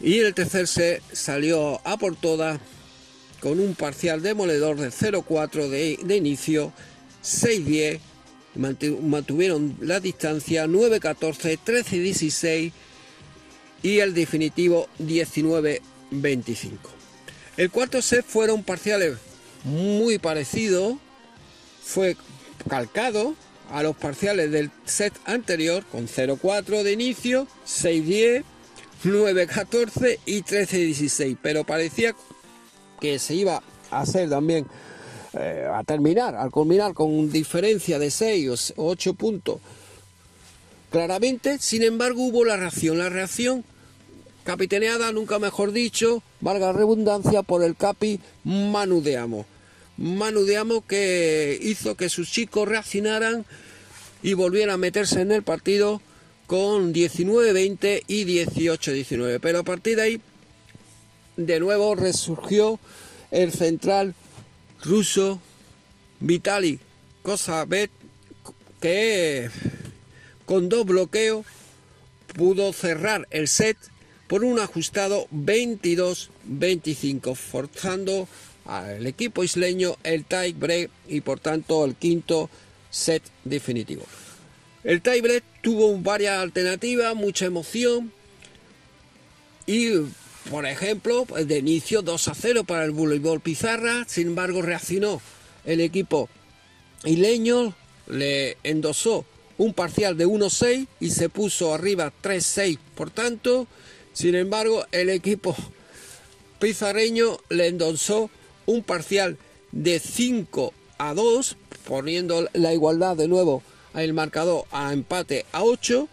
Y el tercer set salió a por todas con un parcial demoledor de 0-4 de, inicio, 6-10, mantuvieron la distancia 9-14, 13-16 y el definitivo 19-25. El cuarto set fueron parciales muy parecidos, fue calcado a los parciales del set anterior con 0-4 de inicio, 6-10, 9-14 y 13-16, pero parecía que se iba a hacer también eh, a terminar, al culminar con diferencia de 6 o 8 puntos. Claramente, sin embargo, hubo la reacción. La reacción capitaneada, nunca mejor dicho, valga redundancia, por el capi Manu de que hizo que sus chicos reaccionaran y volvieran a meterse en el partido con 19-20 y 18-19. Pero a partir de ahí de nuevo resurgió el central ruso Vitali Kosabet, que con dos bloqueos, pudo cerrar el set por un ajustado 22-25, forzando al equipo isleño el tie break y por tanto el quinto set definitivo. El tie break tuvo varias alternativas, mucha emoción y por ejemplo, pues, de inicio 2 a 0 para el voleibol Pizarra, sin embargo reaccionó el equipo isleño, le endosó un parcial de 1-6 y se puso arriba 3-6, por tanto, sin embargo, el equipo pizarreño le endosó un parcial de 5 a 2, poniendo la igualdad de nuevo el marcador a empate a 8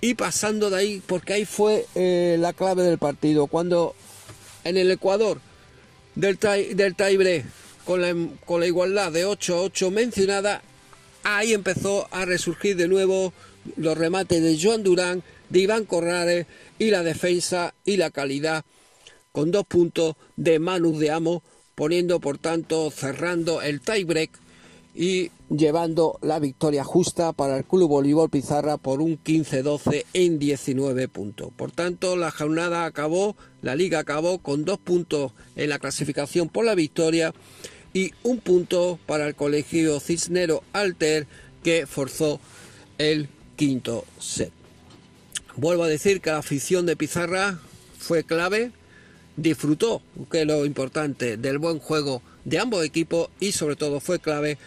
y pasando de ahí, porque ahí fue eh, la clave del partido, cuando en el Ecuador del, tie, del con la, con la igualdad de 8 a 8 mencionada, ahí empezó a resurgir de nuevo los remates de Joan Durán, de Iván Corrales y la defensa y la calidad con dos puntos de Manu de Amo, poniendo por tanto cerrando el tiebreak y llevando la victoria justa para el Club Voleibol Pizarra por un 15-12 en 19 puntos. Por tanto, la jornada acabó, la liga acabó con dos puntos en la clasificación por la victoria y un punto para el colegio Cisnero Alter que forzó el quinto set. Vuelvo a decir que la afición de Pizarra fue clave, disfrutó, que es lo importante, del buen juego de ambos equipos y sobre todo fue clave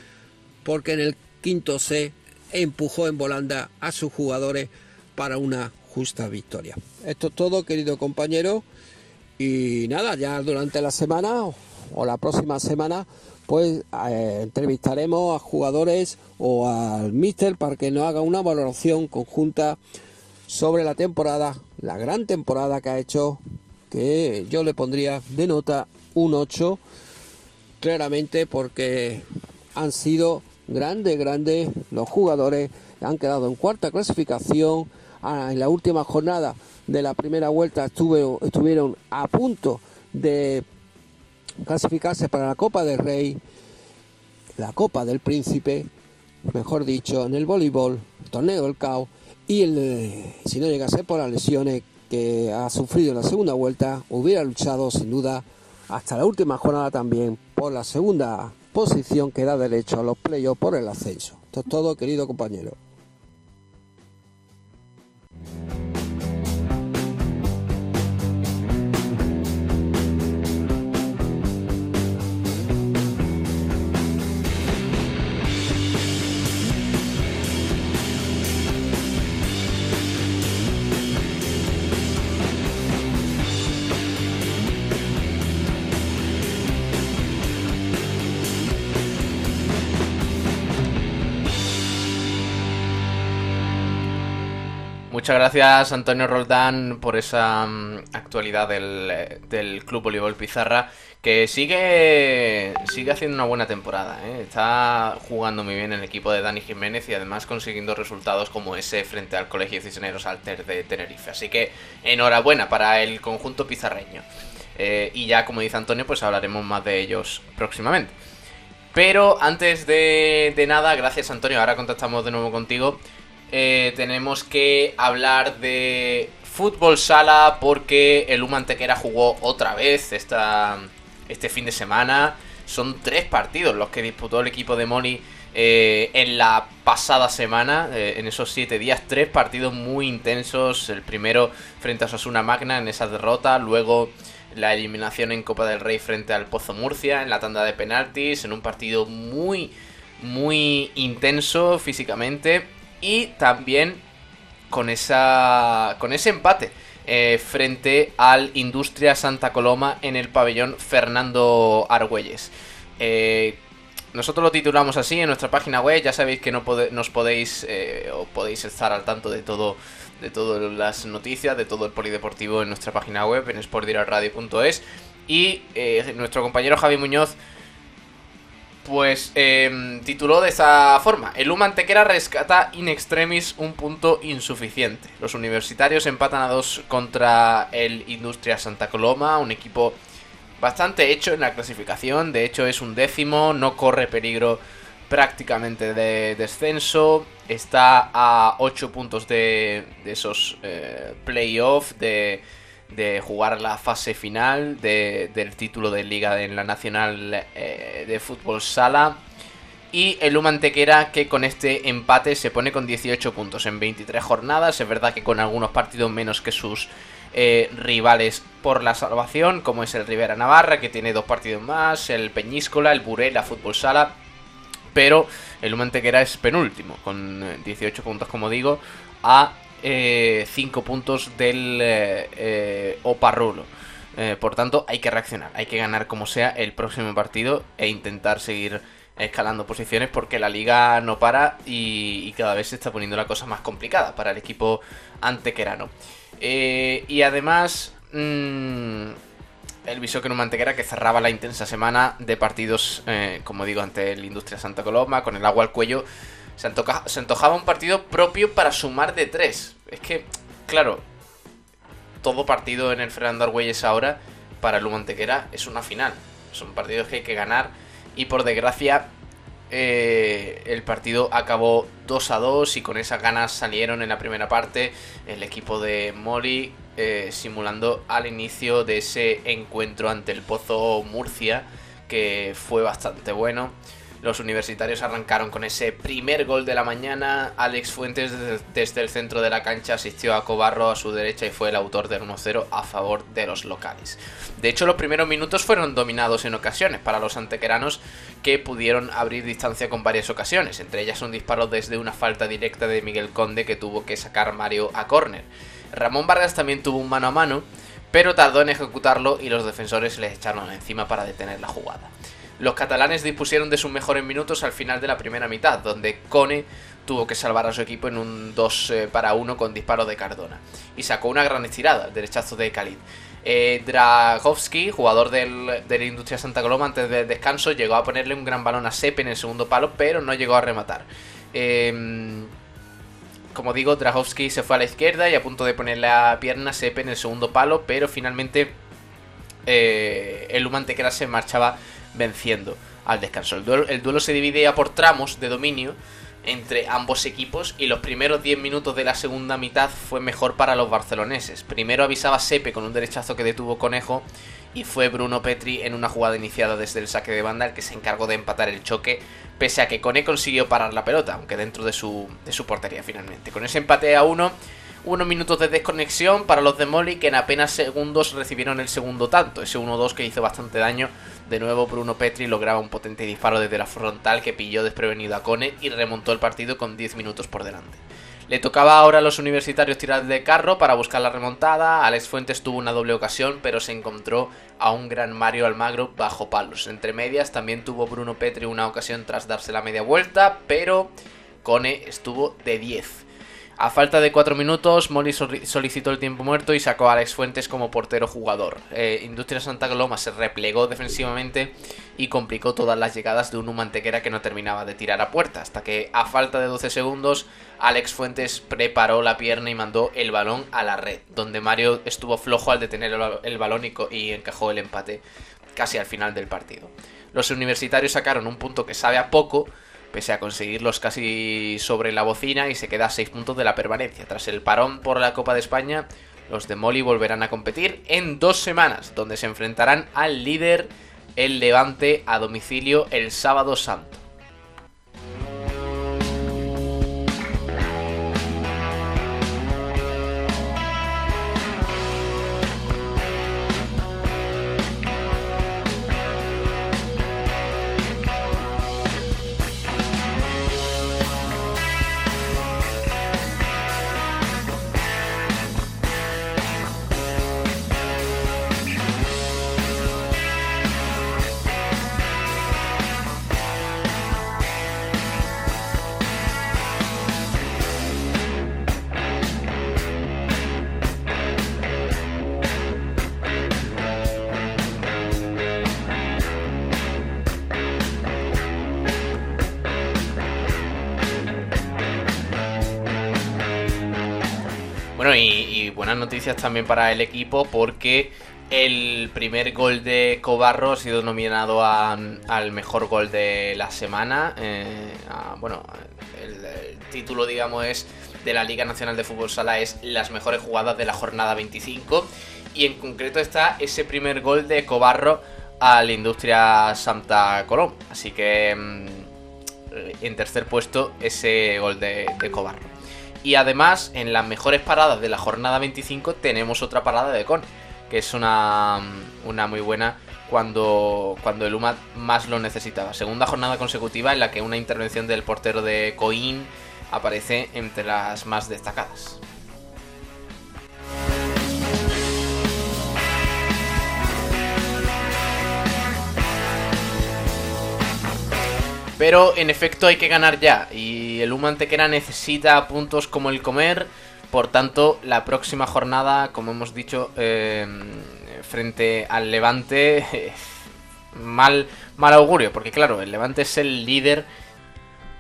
porque en el quinto C empujó en volanda a sus jugadores para una justa victoria. Esto es todo, querido compañero. Y nada, ya durante la semana o la próxima semana, pues eh, entrevistaremos a jugadores o al míster para que nos haga una valoración conjunta sobre la temporada, la gran temporada que ha hecho, que yo le pondría de nota un 8, claramente porque han sido grande, grande los jugadores han quedado en cuarta clasificación. Ah, en la última jornada de la primera vuelta estuvieron a punto de clasificarse para la Copa del Rey, la Copa del Príncipe, mejor dicho, en el voleibol, torneo del CAO, y el, si no llegase por las lesiones que ha sufrido en la segunda vuelta, hubiera luchado sin duda hasta la última jornada también por la segunda posición que da derecho a los playoffs por el ascenso. Esto es todo, querido compañero. Muchas gracias Antonio Roldán por esa mm, actualidad del, Club Voleibol Pizarra que sigue sigue haciendo una buena temporada. ¿eh? Está jugando muy bien el equipo de Dani Jiménez y además consiguiendo resultados como ese frente al Colegio Cisneros Alter de Tenerife. Así que enhorabuena para el conjunto pizarreño. Eh, y ya como dice Antonio pues hablaremos más de ellos próximamente. Pero antes de nada, gracias Antonio, ahora contactamos de nuevo contigo. Eh, tenemos que hablar de fútbol sala porque el Humantequera jugó otra vez esta, este fin de semana. Son tres partidos los que disputó el equipo de Moni eh, en la pasada semana, eh, en esos siete días, tres partidos muy intensos. El primero frente a Sosuna Magna en esa derrota, luego la eliminación en Copa del Rey frente al Pozo Murcia en la tanda de penaltis, en un partido muy, muy intenso físicamente y también con, esa, con ese empate eh, frente al Industria Santa Coloma en el pabellón Fernando Argüelles. Eh, nosotros lo titulamos así en nuestra página web, ya sabéis que no nos podéis eh, o podéis estar al tanto de todo de todas las noticias, de todo el polideportivo en nuestra página web en sportdiraradio.es y nuestro compañero Javi Muñoz pues eh, tituló de esa forma. El Humantequera rescata in extremis un punto insuficiente. Los universitarios empatan a dos contra el Industria Santa Coloma, un equipo bastante hecho en la clasificación. De hecho es un décimo, no corre peligro prácticamente de descenso. Está a 8 puntos de, esos eh, playoffs, de, de, jugar la fase final del título de liga en la Nacional eh, de Fútbol Sala. Y el Humantequera que con este empate se pone con 18 puntos en 23 jornadas. Es verdad que con algunos partidos menos que sus eh, rivales por la salvación, como es el Rivera Navarra, que tiene dos partidos más, el Peñíscola, el Burela Fútbol Sala pero el Humantequera es penúltimo, con 18 eh, puntos, como digo, a 5 eh, puntos del eh, Oparrulo. por tanto, hay que reaccionar, hay que ganar como sea el próximo partido e intentar seguir escalando posiciones porque la liga no para y, cada vez se está poniendo la cosa más complicada para el equipo antequerano. y además... Mm, el Bishoken Mantequera que cerraba la intensa semana de partidos, eh, como digo, ante el Industria Santa Coloma, con el agua al cuello. Se, antojaba un partido propio para sumar de tres. Es que, claro, todo partido en el Fernando Argüelles ahora para el Mantequera es una final. Son partidos que hay que ganar y por desgracia eh, el partido acabó 2 a 2 y con esas ganas salieron en la primera parte el equipo de Mori eh, simulando al inicio de ese encuentro ante el Pozo Murcia que fue bastante bueno. Los universitarios arrancaron con ese primer gol de la mañana. Alex Fuentes desde el centro de la cancha asistió a Cobarro a su derecha y fue el autor del 1-0 a favor de los locales. De hecho, los primeros minutos fueron dominados en ocasiones para los antequeranos que pudieron abrir distancia con varias ocasiones, entre ellas un disparo desde una falta directa de Miguel Conde que tuvo que sacar Mario a córner. Ramón Vargas también tuvo un mano a mano, pero tardó en ejecutarlo y los defensores le echaron encima para detener la jugada. Los catalanes dispusieron de sus mejores minutos al final de la primera mitad, donde Cone tuvo que salvar a su equipo en un 2 eh, para 1 con disparo de Cardona. Y sacó una gran estirada, el derechazo de Khalid. Eh, Dragovski, jugador del, de la Industria Santa Coloma, antes del descanso, llegó a ponerle un gran balón a Sepe en el segundo palo, pero no llegó a rematar. Em, como digo, Dragovski se fue a la izquierda y a punto de poner la pierna Sepe en el segundo palo, pero finalmente eh, el Humantequera se marchaba venciendo al descanso. El duelo, se dividía por tramos de dominio entre ambos equipos y los primeros 10 minutos de la segunda mitad fue mejor para los barceloneses. Primero avisaba Sepe con un derechazo que detuvo Conejo y fue Bruno Petri en una jugada iniciada desde el saque de banda el que se encargó de empatar el choque pese a que Cone consiguió parar la pelota, aunque dentro de su, de su portería finalmente. Con ese empate a uno unos minutos de desconexión para los de Molly que en apenas segundos recibieron el segundo tanto, ese 1-2 que hizo bastante daño. De nuevo Bruno Petri lograba un potente disparo desde la frontal que pilló desprevenido a Cone y remontó el partido con 10 minutos por delante. Le tocaba ahora a los universitarios tirar de carro para buscar la remontada. Alex Fuentes tuvo una doble ocasión, pero se encontró a un gran Mario Almagro bajo palos. Entre medias también tuvo Bruno Petri una ocasión tras darse la media vuelta, pero Cone estuvo de 10. A falta de 4 minutos, Molly solicitó el tiempo muerto y sacó a Alex Fuentes como portero jugador. Eh, Industria Santa Coloma se replegó defensivamente y complicó todas las llegadas de un mantequera que no terminaba de tirar a puerta, hasta que a falta de 12 segundos, Alex Fuentes preparó la pierna y mandó el balón a la red, donde Mario estuvo flojo al detener el balón y encajó el empate casi al final del partido. Los universitarios sacaron un punto que sabe a poco, pese a conseguirlos casi sobre la bocina y se queda a 6 puntos de la permanencia. Tras el parón por la Copa de España, los de Moli volverán a competir en dos semanas, donde se enfrentarán al líder, el Levante, a domicilio el sábado santo. Noticias también para el equipo porque El primer gol de Cobarro ha sido nominado al mejor gol de la semana. Eh, bueno, el, título, digamos, es de la Liga Nacional de Fútbol Sala es las mejores jugadas de la jornada 25. Y en concreto está ese primer gol de Cobarro a la Industria Santa Colón. Así que mm, en tercer puesto ese gol de Cobarro. Y además, en las mejores paradas de la jornada 25 tenemos otra parada de Con que es una, una muy buena cuando, cuando el UMA más lo necesitaba. Segunda jornada consecutiva en la que una intervención del portero de Coín aparece entre las más destacadas. Pero en efecto hay que ganar ya. Y el UMA Antequera necesita puntos como el comer. Por tanto, la próxima jornada, como hemos dicho, eh, frente al Levante, mal, mal augurio, porque claro, el Levante es el líder,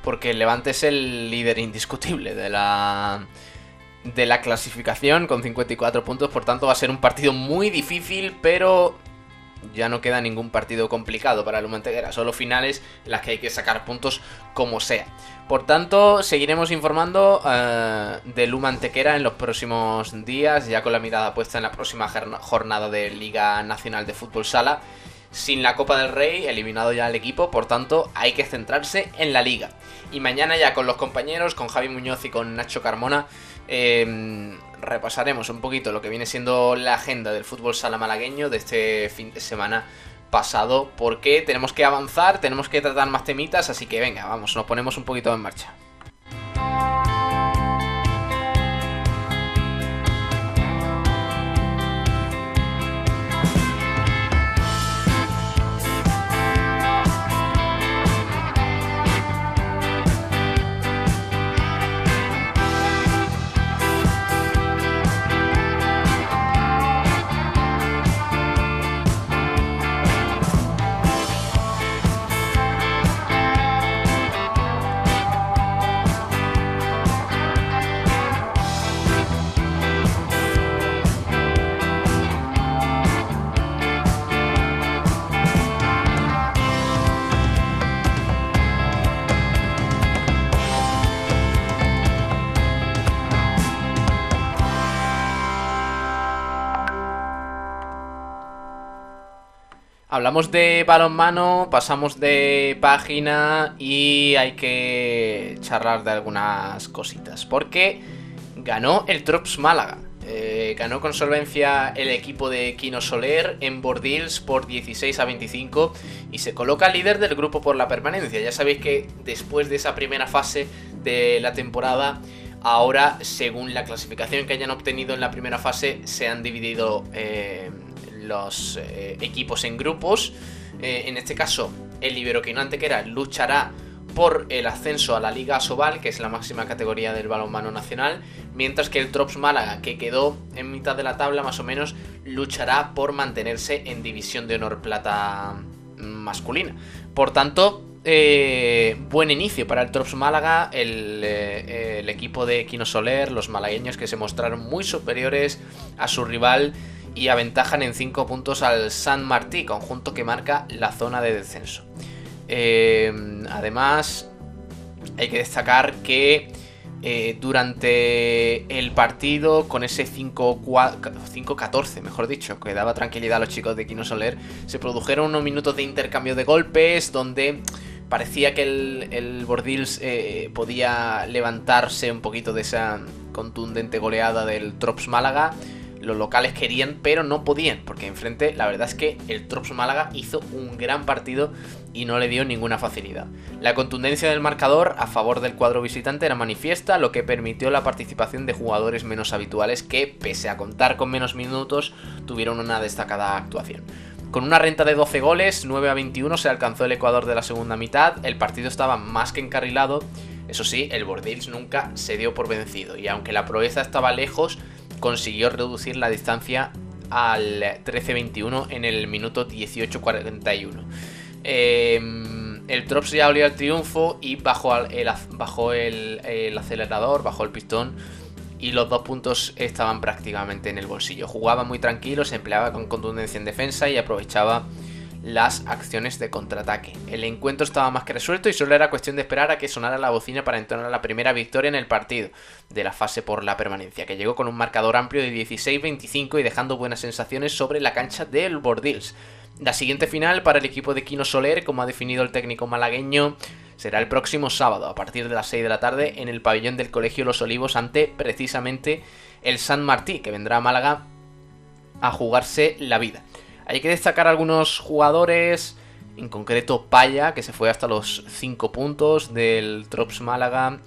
porque el Levante es el líder indiscutible de la de la clasificación con 54 puntos, por tanto va a ser un partido muy difícil, pero ya no queda ningún partido complicado para el Humanteguera, solo finales las que hay que sacar puntos como sea. Por tanto, seguiremos informando eh, de Luma Antequera en los próximos días, ya con la mirada puesta en la próxima jornada de Liga Nacional de Fútbol Sala. Sin la Copa del Rey, eliminado ya el equipo, por tanto, hay que centrarse en la liga. Y mañana ya con los compañeros, con Javi Muñoz y con Nacho Carmona, eh, repasaremos un poquito lo que viene siendo la agenda del fútbol sala malagueño de este fin de semana pasado, porque tenemos que avanzar, tenemos que tratar más temitas, así que venga, vamos, nos ponemos un poquito en marcha. Hablamos de balonmano, pasamos de página y hay que charlar de algunas cositas. Porque ganó el Trops Málaga. Eh, ganó con solvencia el equipo de Kino Soler en Bordils por 16 a 25 y se coloca líder del grupo por la permanencia. Ya sabéis que después de esa primera fase de la temporada, ahora según la clasificación que hayan obtenido en la primera fase, se han dividido eh, los eh, equipos en grupos. Eh, en este caso, el Iberoquino Antequera luchará por el ascenso a la Liga Sobal, que es la máxima categoría del balonmano nacional, mientras que el Trops Málaga, que quedó en mitad de la tabla más o menos, luchará por mantenerse en División de Honor Plata masculina. Por tanto, eh, buen inicio para el Trops Málaga, el, el equipo de Quino Soler, los malagueños que se mostraron muy superiores a su rival y aventajan en 5 puntos al San Martí, conjunto que marca la zona de descenso. Eh, además, hay que destacar que eh, durante el partido, con ese 5-14, mejor dicho, que daba tranquilidad a los chicos de Quino Soler, se produjeron unos minutos de intercambio de golpes donde parecía que el, el Bordils eh, podía levantarse un poquito de esa contundente goleada del Trops Málaga los locales querían, pero no podían, porque enfrente la verdad es que el Trops Málaga hizo un gran partido y no le dio ninguna facilidad. La contundencia del marcador a favor del cuadro visitante era manifiesta, lo que permitió la participación de jugadores menos habituales que, pese a contar con menos minutos, tuvieron una destacada actuación. Con una renta de 12 goles, 9 a 21 se alcanzó el Ecuador de la segunda mitad, el partido estaba más que encarrilado, eso sí, el Bordils nunca se dio por vencido, y aunque la proeza estaba lejos, consiguió reducir la distancia al 13-21 en el minuto 18-41. Em, el Trops ya olió el triunfo y bajó el, el, acelerador, bajó el pistón y los dos puntos estaban prácticamente en el bolsillo. Jugaba muy tranquilo, se empleaba con contundencia en defensa y aprovechaba las acciones de contraataque. El encuentro estaba más que resuelto y solo era cuestión de esperar a que sonara la bocina para entonar la primera victoria en el partido de la fase por la permanencia, que llegó con un marcador amplio de 16-25 y dejando buenas sensaciones sobre la cancha del Bordils. La siguiente final para el equipo de Quino Soler, como ha definido el técnico malagueño, será el próximo sábado a partir de las 6 de la tarde en el pabellón del Colegio Los Olivos ante precisamente el San Martí, que vendrá a Málaga a jugarse la vida. Hay que destacar algunos jugadores, en concreto Paya, que se fue hasta los 5 puntos del Trops Málaga.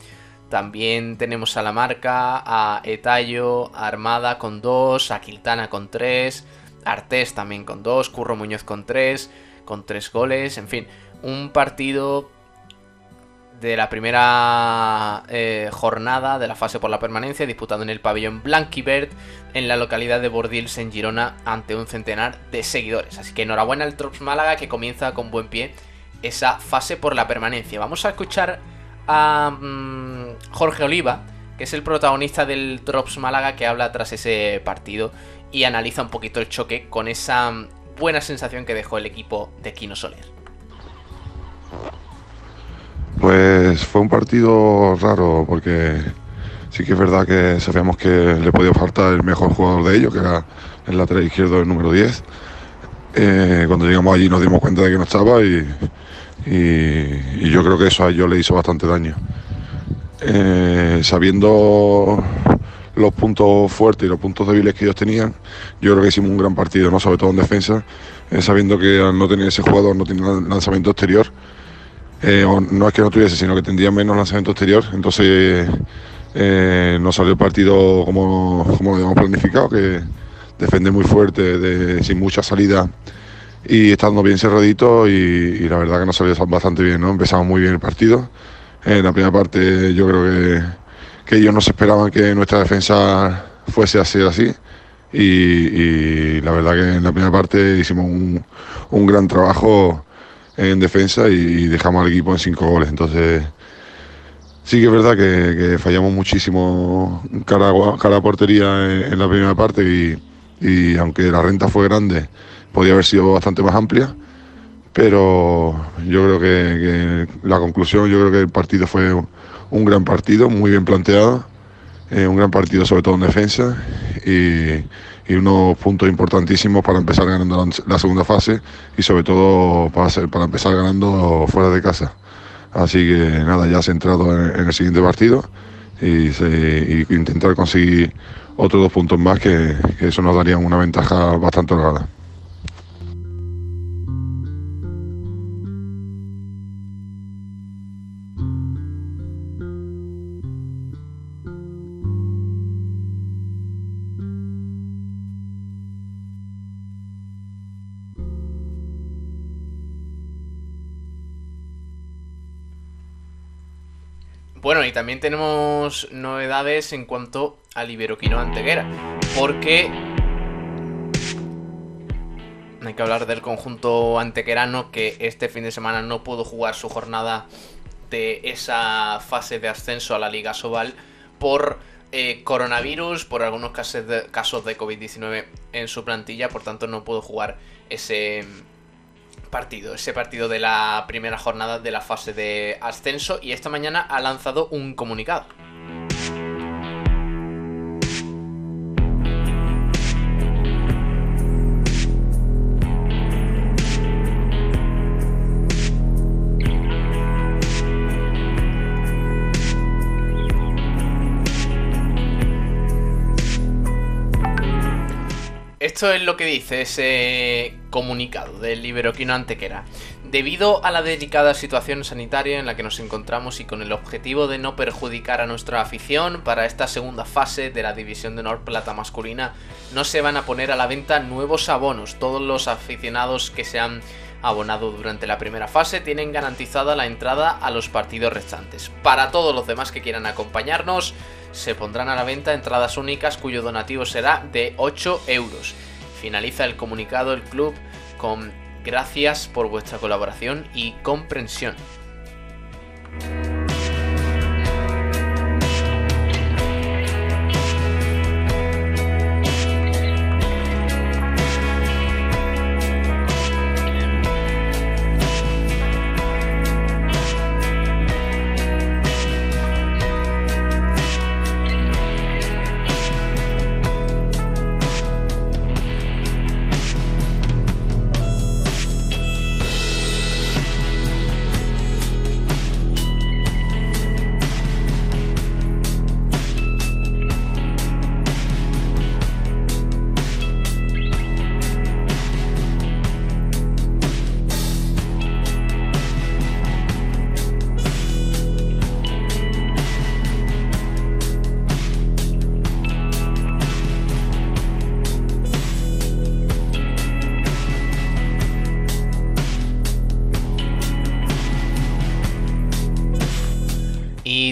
También tenemos a la marca, a Etayo, a Armada con 2, a Quiltana con 3, Artés también con 2, Curro Muñoz con 3, con 3 goles, en fin, un partido de la primera eh, jornada de la fase por la permanencia disputado en el pabellón Blanquibert en la localidad de Bordils en Girona ante un centenar de seguidores. Así que enhorabuena al Trops Málaga que comienza con buen pie esa fase por la permanencia. Vamos a escuchar a mm, Jorge Oliva, que es el protagonista del Trops Málaga que habla tras ese partido y analiza un poquito el choque con esa buena sensación que dejó el equipo de Kino Soler. Pues fue un partido raro porque sí que es verdad que sabíamos que le podía faltar el mejor jugador de ellos, que era el lateral izquierdo el número 10. Eh, cuando llegamos allí nos dimos cuenta de que no estaba y, yo creo que eso a ellos le hizo bastante daño. Eh, sabiendo los puntos fuertes y los puntos débiles que ellos tenían, yo creo que hicimos un gran partido, ¿no? sobre todo en defensa, eh, sabiendo que al no tener ese jugador, no tenía lanzamiento exterior, eh, no es que no tuviese, sino que tendría menos lanzamiento exterior, entonces eh, no salió el partido como, como lo habíamos planificado, que defende muy fuerte, sin mucha salida y estando bien cerradito y, la verdad que nos salió bastante bien, ¿no? Empezamos muy bien el partido. En la primera parte yo creo que, que ellos no se esperaban que nuestra defensa fuese así así. Y, la verdad que en la primera parte hicimos un, un gran trabajo en defensa y dejamos al equipo en cinco goles. Entonces, sí que es verdad que, fallamos muchísimo cara a, cara portería en, la primera parte y, aunque la renta fue grande, podía haber sido bastante más amplia. Pero yo creo que, la conclusión, yo creo que el partido fue un gran partido, muy bien planteado, eh, un gran partido sobre todo en defensa y, y unos puntos importantísimos para empezar ganando la, segunda fase y sobre todo para, para empezar ganando fuera de casa. Así que nada, ya centrado en, en el siguiente partido y, intentar conseguir otros dos puntos más que, que eso nos daría una ventaja bastante holgada. Bueno, y también tenemos novedades en cuanto al Iberoquino Anteguera, porque hay que hablar del conjunto antequerano que este fin de semana no pudo jugar su jornada de esa fase de ascenso a la Liga Sobal por eh, coronavirus, por algunos casos de, casos de COVID-19 en su plantilla, por tanto no pudo jugar ese partido, ese partido de la primera jornada de la fase de ascenso y esta mañana ha lanzado un comunicado. Esto es lo que dice ese comunicado del Iberoquino Antequera. Debido a la delicada situación sanitaria en la que nos encontramos y con el objetivo de no perjudicar a nuestra afición, para esta segunda fase de la División de Honor Plata masculina no se van a poner a la venta nuevos abonos. Todos los aficionados que se han abonado durante la primera fase tienen garantizada la entrada a los partidos restantes. Para todos los demás que quieran acompañarnos, se pondrán a la venta entradas únicas cuyo donativo será de 8 euros. Finaliza el comunicado el club con gracias por vuestra colaboración y comprensión.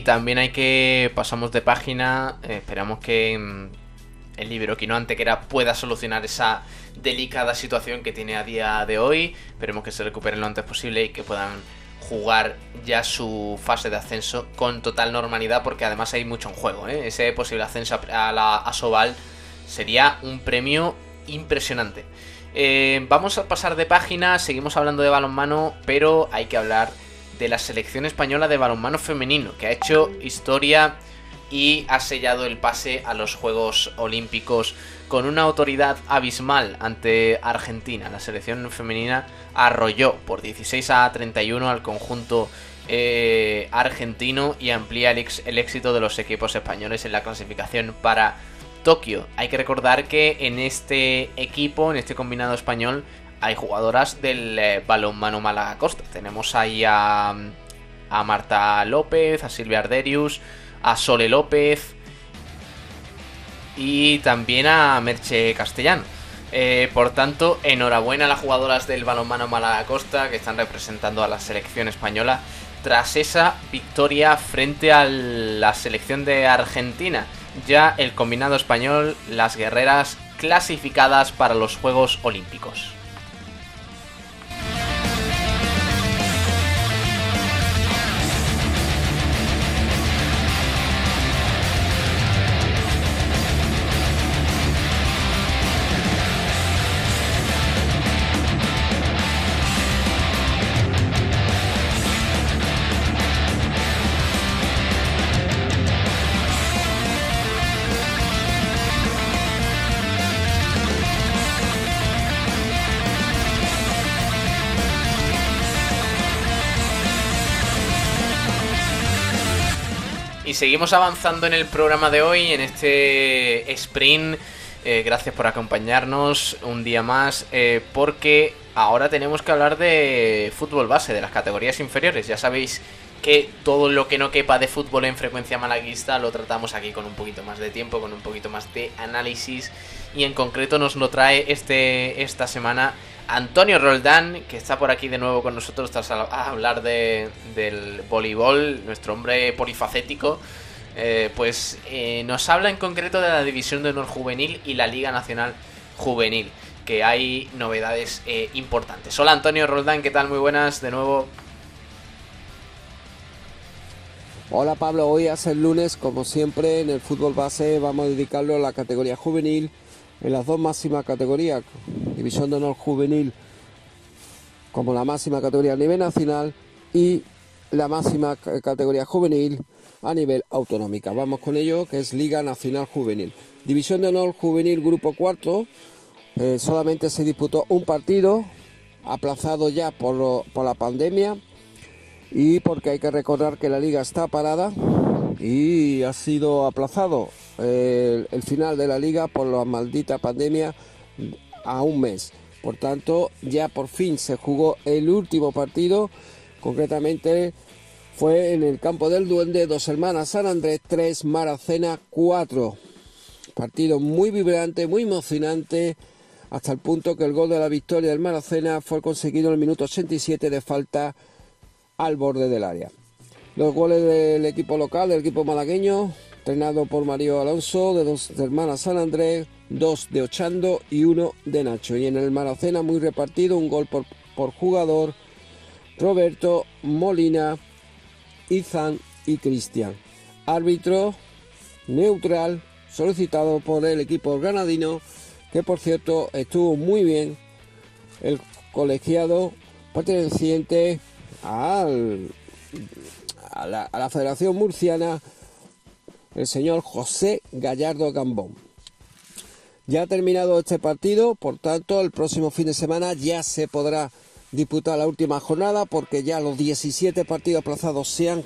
También hay que, pasamos de página, eh, esperamos que mm, el libro Quino Antequera pueda solucionar esa delicada situación que tiene a día de hoy. Esperemos que se recuperen lo antes posible y que puedan jugar ya su fase de ascenso con total normalidad porque además hay mucho en juego. ¿eh? Ese posible ascenso a la Asobal sería un premio impresionante. Eh, vamos a pasar de página, seguimos hablando de balonmano, pero hay que hablar de la selección española de balonmano femenino, que ha hecho historia y ha sellado el pase a los Juegos Olímpicos con una autoridad abismal ante Argentina. La selección femenina arrolló por 16 a 31 al conjunto eh, argentino y amplía el, el éxito de los equipos españoles en la clasificación para Tokio. Hay que recordar que en este equipo, en este combinado español, hay jugadoras del eh, balonmano Málaga Costa. Tenemos ahí a, a Marta López, a Silvia Arderius, a Sole López y también a Merche Castellán. Eh, por tanto, enhorabuena a las jugadoras del balonmano Málaga Costa que están representando a la selección española tras esa victoria frente a la selección de Argentina. Ya el combinado español, las guerreras clasificadas para los Juegos Olímpicos. Seguimos avanzando en el programa de hoy, en este sprint. Eh, gracias por acompañarnos un día más, eh, porque ahora tenemos que hablar de fútbol base, de las categorías inferiores. Ya sabéis que todo lo que no quepa de fútbol en frecuencia malaguista lo tratamos aquí con un poquito más de tiempo, con un poquito más de análisis y en concreto nos lo trae este, esta semana Antonio Roldán, que está por aquí de nuevo con nosotros tras hablar de, del voleibol, nuestro hombre polifacético, eh, pues eh, nos habla en concreto de la División de Honor Juvenil y la Liga Nacional Juvenil, que hay novedades eh, importantes. Hola Antonio Roldán, ¿qué tal? Muy buenas de nuevo. Hola Pablo, hoy hace el lunes, como siempre, en el fútbol base vamos a dedicarlo a la categoría juvenil en las dos máximas categorías, División de Honor Juvenil como la máxima categoría a nivel nacional y la máxima categoría juvenil a nivel autonómica. Vamos con ello, que es Liga Nacional Juvenil. División de Honor Juvenil Grupo Cuarto, eh, solamente se disputó un partido, aplazado ya por, por la pandemia y porque hay que recordar que la liga está parada y ha sido aplazado el final de la liga por la maldita pandemia a un mes. Por tanto, ya por fin se jugó el último partido, concretamente fue en el campo del Duende, dos hermanas San Andrés, tres Maracena, cuatro. Partido muy vibrante, muy emocionante, hasta el punto que el gol de la victoria del Maracena fue conseguido en el minuto 87 de falta al borde del área. Los goles del equipo local, del equipo malagueño, entrenado por Mario Alonso, de dos hermanas San Andrés, dos de Ochando y uno de Nacho. Y en el Maracena muy repartido, un gol por, por jugador, Roberto, Molina, Izan y Cristian. Árbitro neutral solicitado por el equipo granadino, que por cierto estuvo muy bien el colegiado perteneciente al, a, la, a la Federación Murciana el señor José Gallardo Gambón. Ya ha terminado este partido, por tanto, el próximo fin de semana ya se podrá disputar la última jornada porque ya los 17 partidos aplazados se han,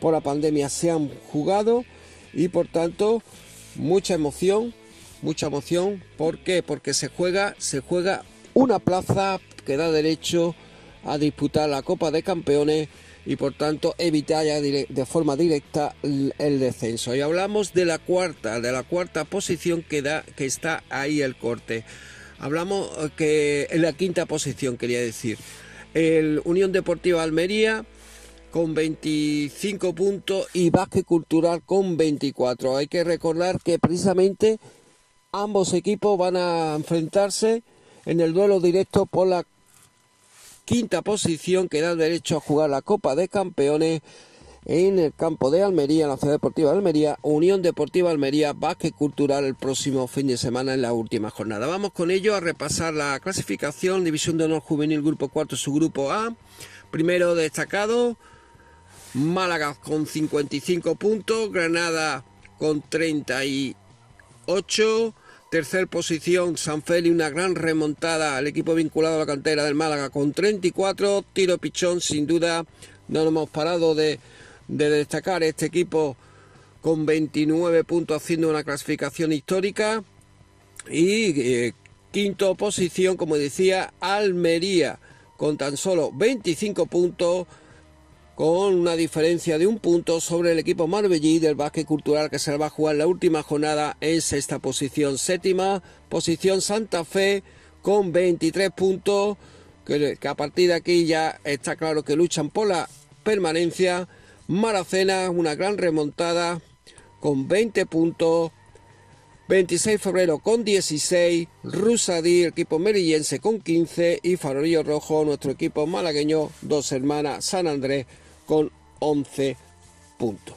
por la pandemia se han jugado y por tanto mucha emoción, mucha emoción. ¿Por qué? Porque se juega, se juega una plaza que da derecho a disputar la Copa de Campeones y por tanto evitar ya de forma directa el descenso. Y hablamos de la cuarta, de la cuarta posición que da, que está ahí el corte. Hablamos eh, que en la quinta posición quería decir. El Unión Deportiva Almería con 25 puntos y Básquet Cultural con 24. Hay que recordar que precisamente ambos equipos van a enfrentarse en el duelo directo por la quinta posición que da derecho a jugar la Copa de Campeones en el campo de Almería, en la Ciudad Deportiva de Almería, Unión Deportiva Almería, Básquet Cultural el próximo fin de semana en la última jornada. Vamos con ello a repasar la clasificación, División de Honor Juvenil, Grupo Cuarto, su Grupo A. Primero destacado, Málaga con 55 puntos, Granada con 38, tercer posición San Feli, una gran remontada al equipo vinculado a la cantera del Málaga con 34, tiro pichón sin duda, no nos hemos parado de de destacar este equipo con 29 puntos haciendo una clasificación histórica. Y eh, quinto posición como decía Almería con tan solo 25 puntos con una diferencia de un punto sobre el equipo marbellí del básquet cultural que se va a jugar la última jornada en sexta posición. Séptima posición Santa Fe con 23 puntos que, a partir de aquí ya está claro que luchan por la permanencia. Maracena, una gran remontada con 20 puntos. 26 de febrero con 16, Rusadí, equipo merillense con 15 y Farolillo Rojo, nuestro equipo malagueño, dos hermanas, San Andrés con 11 puntos.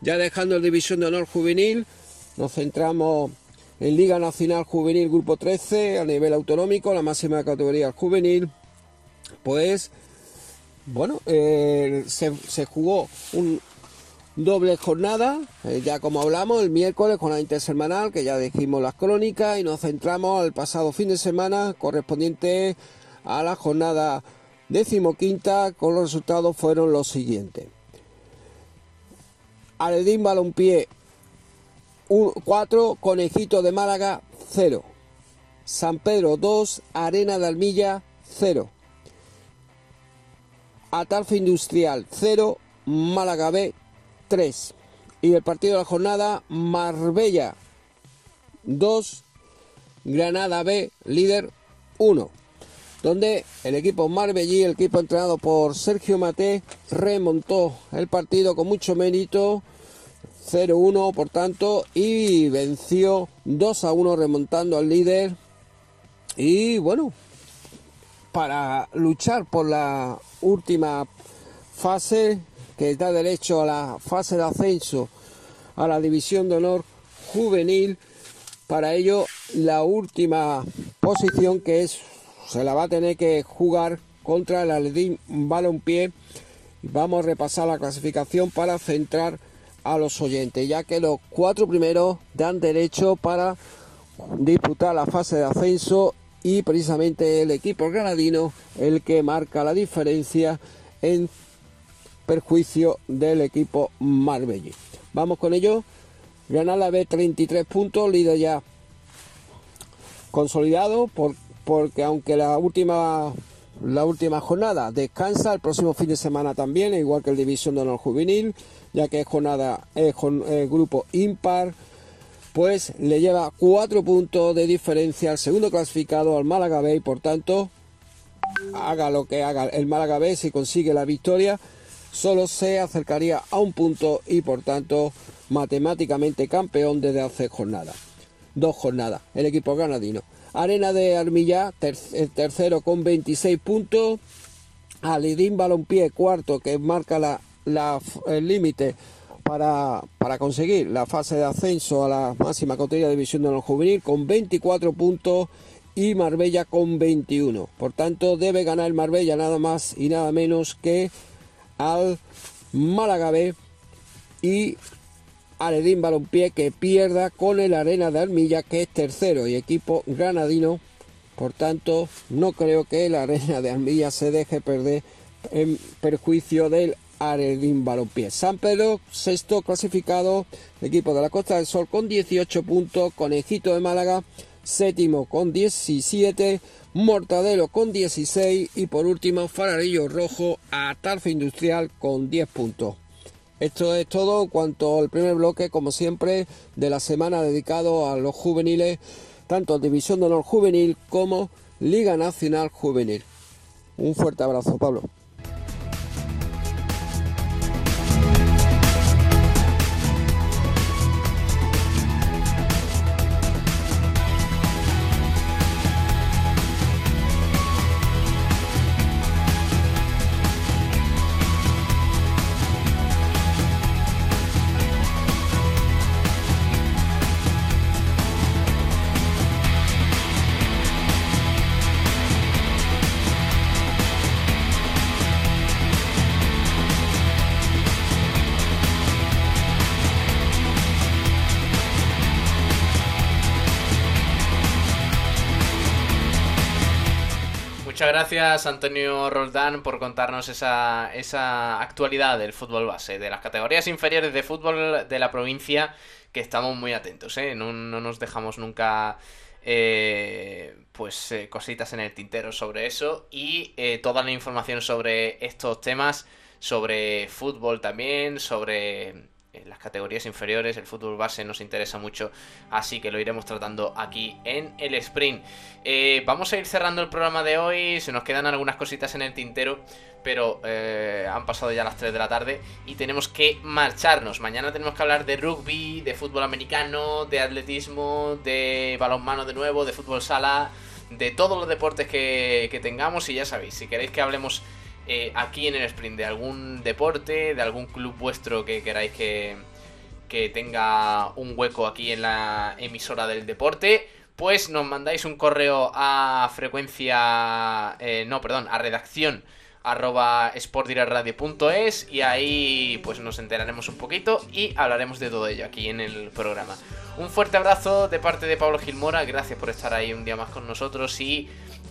Ya dejando el División de Honor Juvenil, nos centramos en Liga Nacional Juvenil Grupo 13 a nivel autonómico, la máxima categoría juvenil, pues bueno, eh, se, jugó un doble jornada, eh, ya como hablamos, el miércoles con la intersemanal, que ya dijimos las crónicas, y nos centramos al pasado fin de semana correspondiente a la jornada decimoquinta, con los resultados fueron los siguientes. Aledín Balompié 4, Conejito de Málaga 0. San Pedro 2, Arena de Almilla 0. Atalfe Industrial 0, Málaga B 3. Y el partido de la jornada, Marbella 2, Granada B, líder 1. Donde el equipo Marbellí, el equipo entrenado por Sergio Mate, remontó el partido con mucho mérito. 0-1 por tanto y venció 2 a 1 remontando al líder y bueno para luchar por la última fase que da derecho a la fase de ascenso a la división de honor juvenil. Para ello, la última posición que es se la va a tener que jugar contra el Aledín Balompié. Vamos a repasar la clasificación para centrar a los oyentes, ya que los cuatro primeros dan derecho para disputar la fase de ascenso y precisamente el equipo granadino el que marca la diferencia en perjuicio del equipo Marbella. Vamos con ello. Granada B 33 puntos, líder ya consolidado por, porque aunque la última la última jornada descansa el próximo fin de semana también, igual que el División de Honor Juvenil, ya que es jornada es, grupo impar pues le lleva cuatro puntos de diferencia al segundo clasificado, al Málaga B, y por tanto, haga lo que haga el Málaga B, si consigue la victoria, solo se acercaría a un punto y por tanto, matemáticamente campeón desde hace jornada. Dos jornadas, el equipo granadino. Arena de Armilla, el tercero con 26 puntos. Alidín Balompié, cuarto, que marca la, el límite para, conseguir la fase de ascenso a la máxima categoría de división de los juvenil con 24 puntos y Marbella con 21. Por tanto, debe ganar el Marbella nada más y nada menos que al Málaga y Aledín Balompié que pierda con el Arena de Armilla que es tercero y equipo granadino. Por tanto, no creo que la Arena de Armilla se deje perder en perjuicio del Aredín Balompié. San Pedro, sexto clasificado, equipo de la Costa del Sol con 18 puntos, Conejito de Málaga, séptimo con 17, Mortadelo con 16 y por último Fararillo Rojo a Tarfe Industrial con 10 puntos. Esto es todo cuanto al primer bloque, como siempre, de la semana dedicado a los juveniles, tanto División de Honor Juvenil como Liga Nacional Juvenil. Un fuerte abrazo, Pablo. Gracias, Antonio Roldán, por contarnos esa, esa actualidad del fútbol base, de las categorías inferiores de fútbol de la provincia, que estamos muy atentos, ¿eh? no, no nos dejamos nunca eh, pues eh, cositas en el tintero sobre eso y eh, toda la información sobre estos temas, sobre fútbol también, sobre en las categorías inferiores, el fútbol base nos interesa mucho, así que lo iremos tratando aquí en el sprint. Eh, vamos a ir cerrando el programa de hoy, se nos quedan algunas cositas en el tintero, pero eh, han pasado ya las 3 de la tarde y tenemos que marcharnos. Mañana tenemos que hablar de rugby, de fútbol americano, de atletismo, de balonmano de nuevo, de fútbol sala, de todos los deportes que, que tengamos y ya sabéis, si queréis que hablemos eh, aquí en el sprint de algún deporte, de algún club vuestro que queráis que, que tenga un hueco aquí en la emisora del deporte, pues nos mandáis un correo a frecuencia, eh, no, perdón, a redacción arroba y ahí pues nos enteraremos un poquito y hablaremos de todo ello aquí en el programa. Un fuerte abrazo de parte de Pablo Gilmora, gracias por estar ahí un día más con nosotros y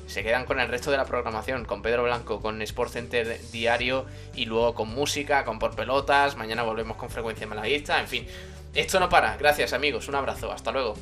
se quedan con el resto de la programación, con Pedro Blanco, con Sport Center Diario y luego con música, con Por Pelotas, mañana volvemos con Frecuencia Malaguista, en fin, esto no para, gracias amigos, un abrazo, hasta luego.